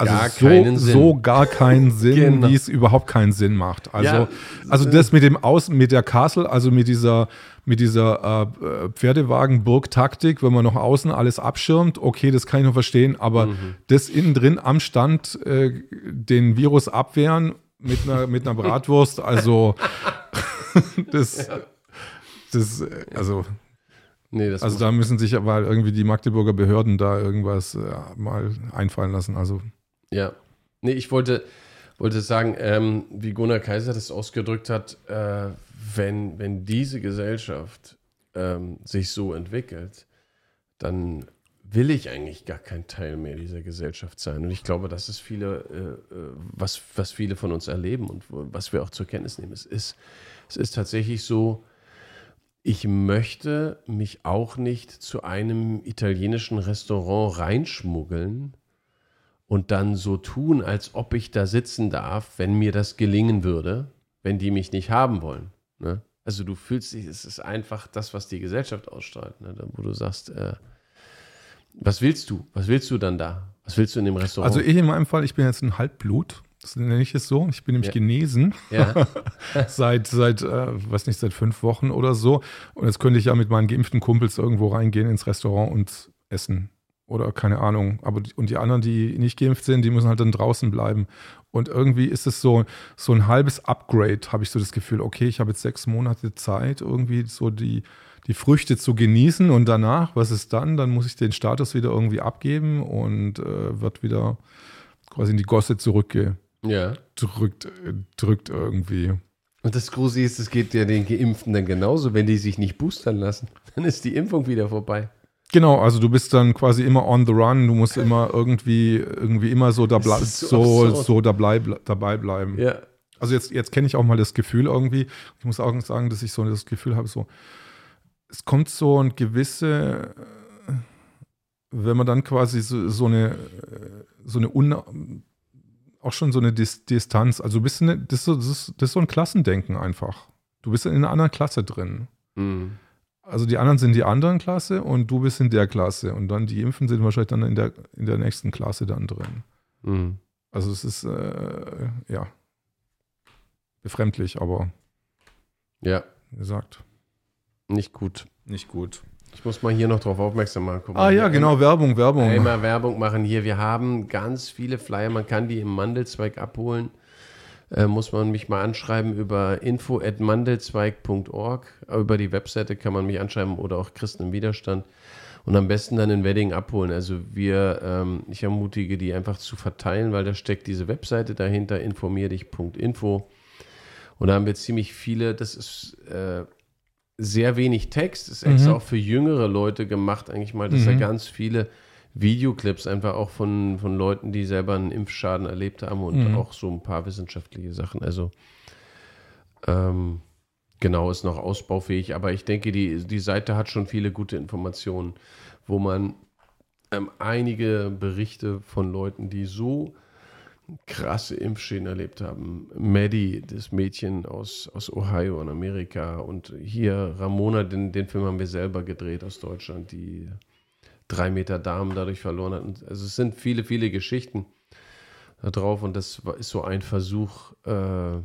also gar so, so gar keinen Sinn, genau. wie es überhaupt keinen Sinn macht. Also, ja, also das mit dem Außen, mit der Castle, also mit dieser, mit dieser äh, Pferdewagen-Burg-Taktik, wenn man noch außen alles abschirmt, okay, das kann ich noch verstehen, aber mhm. das innen drin am Stand äh, den Virus abwehren mit einer, mit einer Bratwurst, also das, das, also Nee, also da müssen sich aber irgendwie die Magdeburger Behörden da irgendwas äh, mal einfallen lassen. Also ja. Nee, ich wollte, wollte sagen, ähm, wie Gunnar Kaiser das ausgedrückt hat, äh, wenn, wenn diese Gesellschaft ähm, sich so entwickelt, dann will ich eigentlich gar kein Teil mehr dieser Gesellschaft sein. Und ich glaube, das ist viele, äh, äh was, was viele von uns erleben und was wir auch zur Kenntnis nehmen. Es ist, es ist tatsächlich so, ich möchte mich auch nicht zu einem italienischen Restaurant reinschmuggeln, und dann so tun, als ob ich da sitzen darf, wenn mir das gelingen würde, wenn die mich nicht haben wollen. Ne? Also du fühlst dich, es ist einfach das, was die Gesellschaft ausstrahlt, ne? wo du sagst, äh, was willst du? Was willst du dann da? Was willst du in dem Restaurant? Also ich in meinem Fall, ich bin jetzt ein Halbblut. Das nenne ich es so. Ich bin nämlich ja. genesen. Ja. seit, seit, äh, weiß nicht, seit fünf Wochen oder so. Und jetzt könnte ich ja mit meinen geimpften Kumpels irgendwo reingehen ins Restaurant und essen. Oder keine Ahnung. Aber und die anderen, die nicht geimpft sind, die müssen halt dann draußen bleiben. Und irgendwie ist es so, so ein halbes Upgrade, habe ich so das Gefühl, okay, ich habe jetzt sechs Monate Zeit, irgendwie so die, die Früchte zu genießen und danach, was ist dann? Dann muss ich den Status wieder irgendwie abgeben und äh, wird wieder quasi in die Gosse zurückgedrückt Ja. drückt, äh, drückt irgendwie. Und das Gruselige ist, es geht ja den Geimpften dann genauso, wenn die sich nicht boostern lassen. Dann ist die Impfung wieder vorbei. Genau, also du bist dann quasi immer on the run, du musst immer irgendwie, irgendwie immer so, da so so, so dabei, dabei bleiben. Ja. Also jetzt, jetzt kenne ich auch mal das Gefühl irgendwie, ich muss auch sagen, dass ich so das Gefühl habe, so, es kommt so ein gewisse, wenn man dann quasi so, so eine, so eine un, auch schon so eine Dis Distanz, also du bist eine, das, ist so, das, ist, das ist so ein Klassendenken einfach. Du bist in einer anderen Klasse drin. Mhm. Also die anderen sind die anderen Klasse und du bist in der Klasse und dann die Impfen sind wahrscheinlich dann in der, in der nächsten Klasse dann drin. Mhm. Also es ist, äh, ja, befremdlich, aber Ja, wie gesagt, nicht gut. nicht gut. Ich muss mal hier noch drauf aufmerksam machen. Ah ja, genau, Werbung, Werbung. Einmal Werbung machen hier. Wir haben ganz viele Flyer. Man kann die im Mandelzweig abholen. Äh, muss man mich mal anschreiben über info.mandelzweig.org. Über die Webseite kann man mich anschreiben oder auch Christen im Widerstand. Und am besten dann in Wedding abholen. Also wir, ähm, ich ermutige die einfach zu verteilen, weil da steckt diese Webseite dahinter, informierdich.info. Und da haben wir ziemlich viele, das ist äh, sehr wenig Text, ist extra Mhm. auch für jüngere Leute gemacht, eigentlich mal, dass da Mhm. ganz viele Videoclips einfach auch von, von Leuten, die selber einen Impfschaden erlebt haben und Mhm. auch so ein paar wissenschaftliche Sachen. Also ähm, genau, ist noch ausbaufähig, aber ich denke, die, die Seite hat schon viele gute Informationen, wo man ähm, einige Berichte von Leuten, die so krasse Impfschäden erlebt haben. Maddie, das Mädchen aus, aus Ohio in Amerika und hier Ramona, den, den Film haben wir selber gedreht aus Deutschland, die drei Meter Darm dadurch verloren hat. Also es sind viele, viele Geschichten da drauf und das ist so ein Versuch, äh,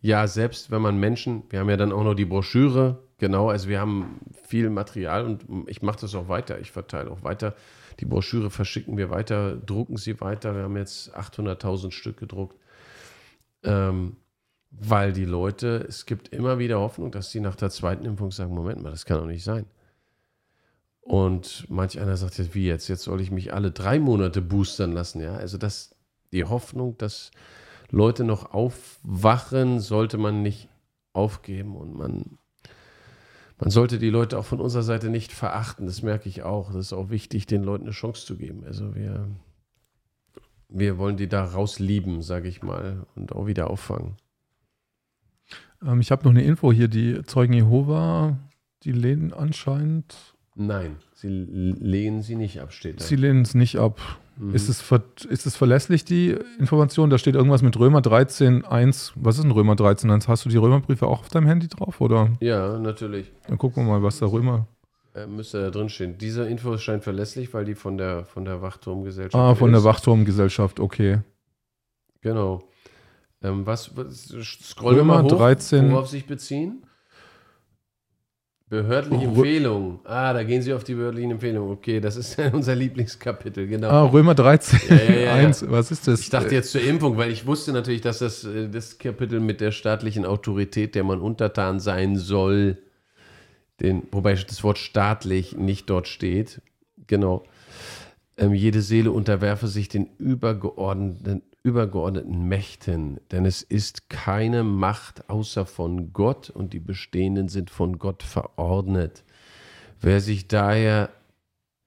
ja, selbst wenn man Menschen, wir haben ja dann auch noch die Broschüre, genau, also wir haben viel Material und ich mache das auch weiter, ich verteile auch weiter. Die Broschüre verschicken wir weiter, drucken sie weiter. Wir haben jetzt 800.000 Stück gedruckt, ähm, weil die Leute, es gibt immer wieder Hoffnung, dass sie nach der zweiten Impfung sagen, Moment mal, das kann doch nicht sein. Und manch einer sagt jetzt, wie jetzt? Jetzt soll ich mich alle drei Monate boostern lassen, ja? Also das, die Hoffnung, dass Leute noch aufwachen, sollte man nicht aufgeben und man, man sollte die Leute auch von unserer Seite nicht verachten. Das merke ich auch. Das ist auch wichtig, den Leuten eine Chance zu geben. Also wir, wir wollen die da rauslieben, sage ich mal, und auch wieder auffangen. Ähm, ich habe noch eine Info hier, die Zeugen Jehova, die lehnen anscheinend, Nein, sie lehnen sie nicht ab, steht da. sie lehnen es nicht ab. Mhm. Ist, es ist es verlässlich, die Information? Da steht irgendwas mit Römer 13.1. Was ist ein Römer 13.1? Hast du die Römerbriefe auch auf deinem Handy drauf? Oder? ja, natürlich. Dann gucken wir mal, was da Römer. Äh, müsste da drin stehen. Diese Info scheint verlässlich, weil die von der, von der Wachturmgesellschaft Ah, von der ist. Wachturmgesellschaft, okay. Genau. Ähm, was, was scrollen wir Römer mal hoch, 13. worauf sich beziehen? Behördliche Rö- Empfehlungen. Ah, da gehen Sie auf die behördlichen Empfehlungen. Okay, das ist unser Lieblingskapitel, genau. Ah, Römer 13, Ja, ja, ja, ja. 1. Was ist das? Ich dachte jetzt zur Impfung, weil ich wusste natürlich, dass das, äh, das Kapitel mit der staatlichen Autorität, der man untertan sein soll, den, wobei das Wort staatlich nicht dort steht. Genau. Ähm, jede Seele unterwerfe sich den übergeordneten, übergeordneten Mächten, denn es ist keine Macht außer von Gott und die bestehenden sind von Gott verordnet. Wer sich daher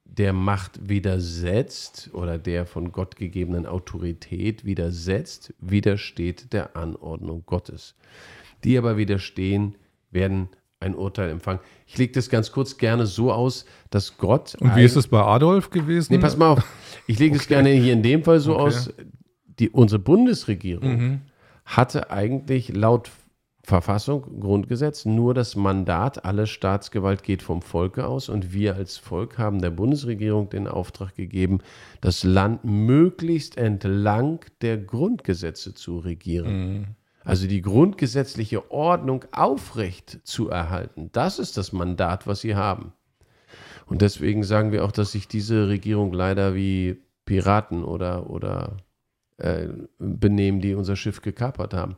der Macht widersetzt oder der von Gott gegebenen Autorität widersetzt, widersteht der Anordnung Gottes. Die aber widerstehen, werden ein Urteil empfangen. Ich lege das ganz kurz gerne so aus, dass Gott. Und wie ist es bei Adolf gewesen? Nee, pass mal auf. Ich lege es gerne hier in dem Fall so Okay. aus. Die, unsere Bundesregierung Mhm. hatte eigentlich laut Verfassung, Grundgesetz, nur das Mandat, alle Staatsgewalt geht vom Volke aus und wir als Volk haben der Bundesregierung den Auftrag gegeben, das Land möglichst entlang der Grundgesetze zu regieren. Mhm. Also die grundgesetzliche Ordnung aufrecht zu erhalten. Das ist das Mandat, was sie haben. Und deswegen sagen wir auch, dass sich diese Regierung leider wie Piraten oder, oder äh, benehmen, die unser Schiff gekapert haben.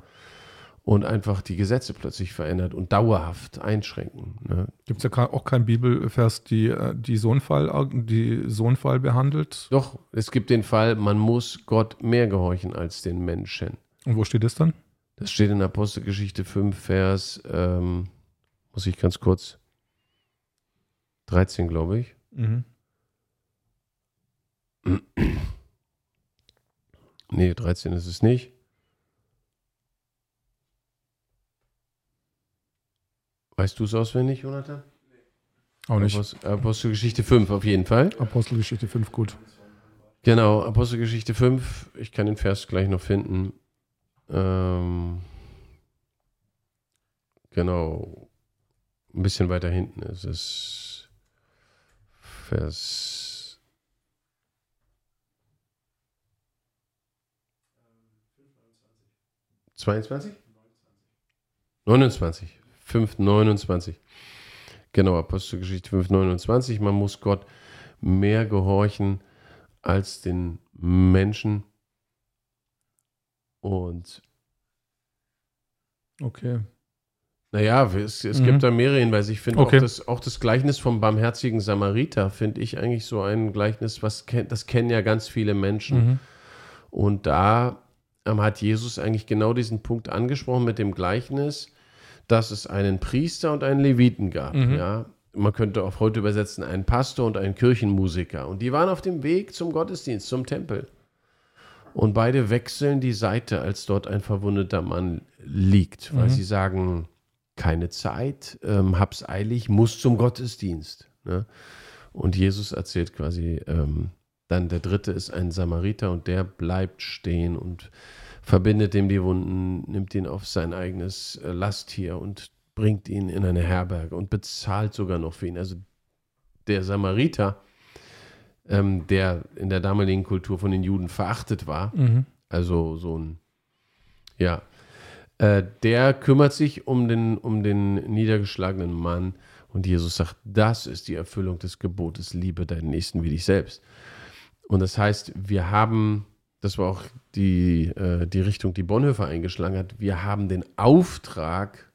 Und einfach die Gesetze plötzlich verändert und dauerhaft einschränken. Ne? Gibt es ja auch kein Bibelvers, die, äh, die, Sohnfall, die Sohnfall behandelt? Doch, es gibt den Fall, man muss Gott mehr gehorchen als den Menschen. Und wo steht das dann? Das steht in Apostelgeschichte 5, Vers, ähm, muss ich ganz kurz, 13, glaube ich. Mhm. Nee, 13 ist es nicht. Weißt du es auswendig, Jonathan? Auch nicht. Apost Apostelgeschichte 5 auf jeden Fall. Apostelgeschichte 5, gut. Genau, Apostelgeschichte 5. Ich kann den Vers gleich noch finden. Ähm, genau. Ein bisschen weiter hinten ist es Vers 22? 29. 5, 29. Genau, Apostelgeschichte 5, 29. Man muss Gott mehr gehorchen als den Menschen. Und. Okay. Naja, es, es mhm. gibt da mehrere Hinweise. Ich finde okay. auch, das, auch das Gleichnis vom barmherzigen Samariter, finde ich eigentlich so ein Gleichnis, was das kennen ja ganz viele Menschen. Mhm. Und da hat Jesus eigentlich genau diesen Punkt angesprochen mit dem Gleichnis, dass es einen Priester und einen Leviten gab. Mhm. Ja? Man könnte auch heute übersetzen, einen Pastor und einen Kirchenmusiker. Und die waren auf dem Weg zum Gottesdienst, zum Tempel. Und beide wechseln die Seite, als dort ein verwundeter Mann liegt, weil mhm. sie sagen, keine Zeit, ähm, hab's eilig, muss zum Gottesdienst. Ne? Und Jesus erzählt quasi, ähm, dann der dritte ist ein Samariter und der bleibt stehen und verbindet ihm die Wunden, nimmt ihn auf sein eigenes äh, Lasttier und bringt ihn in eine Herberge und bezahlt sogar noch für ihn. Also der Samariter, ähm, der in der damaligen Kultur von den Juden verachtet war, mhm. also so ein, ja, äh, der kümmert sich um den, um den niedergeschlagenen Mann und Jesus sagt, das ist die Erfüllung des Gebotes, liebe deinen Nächsten wie dich selbst. Und das heißt, wir haben, das war auch die, äh, die Richtung, die Bonhoeffer eingeschlagen hat, wir haben den Auftrag,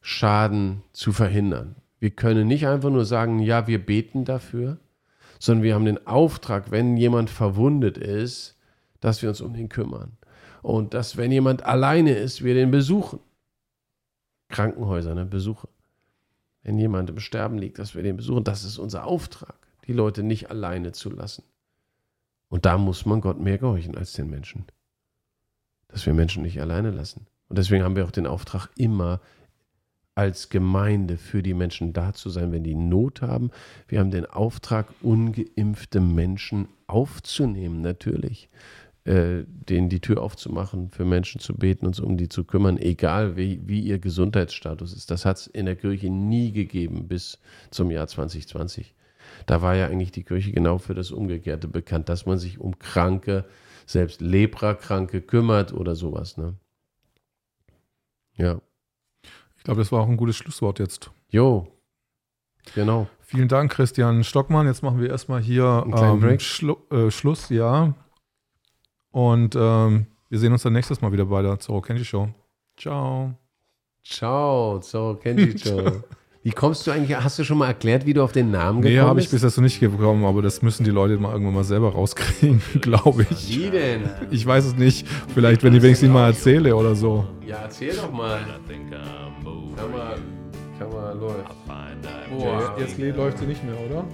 Schaden zu verhindern. Wir können nicht einfach nur sagen, ja, wir beten dafür, sondern wir haben den Auftrag, wenn jemand verwundet ist, dass wir uns um ihn kümmern. Und dass, wenn jemand alleine ist, wir den besuchen. Krankenhäuser, ne, Besuche. Wenn jemand im Sterben liegt, dass wir den besuchen. Das ist unser Auftrag, die Leute nicht alleine zu lassen. Und da muss man Gott mehr gehorchen als den Menschen. Dass wir Menschen nicht alleine lassen. Und deswegen haben wir auch den Auftrag, immer als Gemeinde für die Menschen da zu sein, wenn die Not haben. Wir haben den Auftrag, ungeimpfte Menschen aufzunehmen, natürlich. Äh, denen die Tür aufzumachen, für Menschen zu beten, uns um die zu kümmern, egal wie, wie ihr Gesundheitsstatus ist. Das hat es in der Kirche nie gegeben bis zum Jahr 2020. Da war ja eigentlich die Kirche genau für das Umgekehrte bekannt, dass man sich um Kranke, selbst Leprakranke kümmert oder sowas. Ne? Ja. Ich glaube, das war auch ein gutes Schlusswort jetzt. Jo, genau. Vielen Dank, Christian Stockmann. Jetzt machen wir erstmal hier ähm, Schlu äh, Schluss, ja. Und ähm, wir sehen uns dann nächstes Mal wieder bei der Zoro Kenji Show. Ciao. Ciao, Zoro Kenji Show. Wie kommst du eigentlich, hast du schon mal erklärt, wie du auf den Namen gekommen bist? Nee, habe ich bis jetzt noch nicht bekommen, aber das müssen die Leute mal irgendwann mal selber rauskriegen, glaube ich. Wie denn? Ich weiß es nicht. Vielleicht, wenn ich wenigstens mal erzähle oder so. Ja, erzähl doch mal. Kamera, Kamera läuft. Boah, jetzt läuft sie nicht mehr, oder?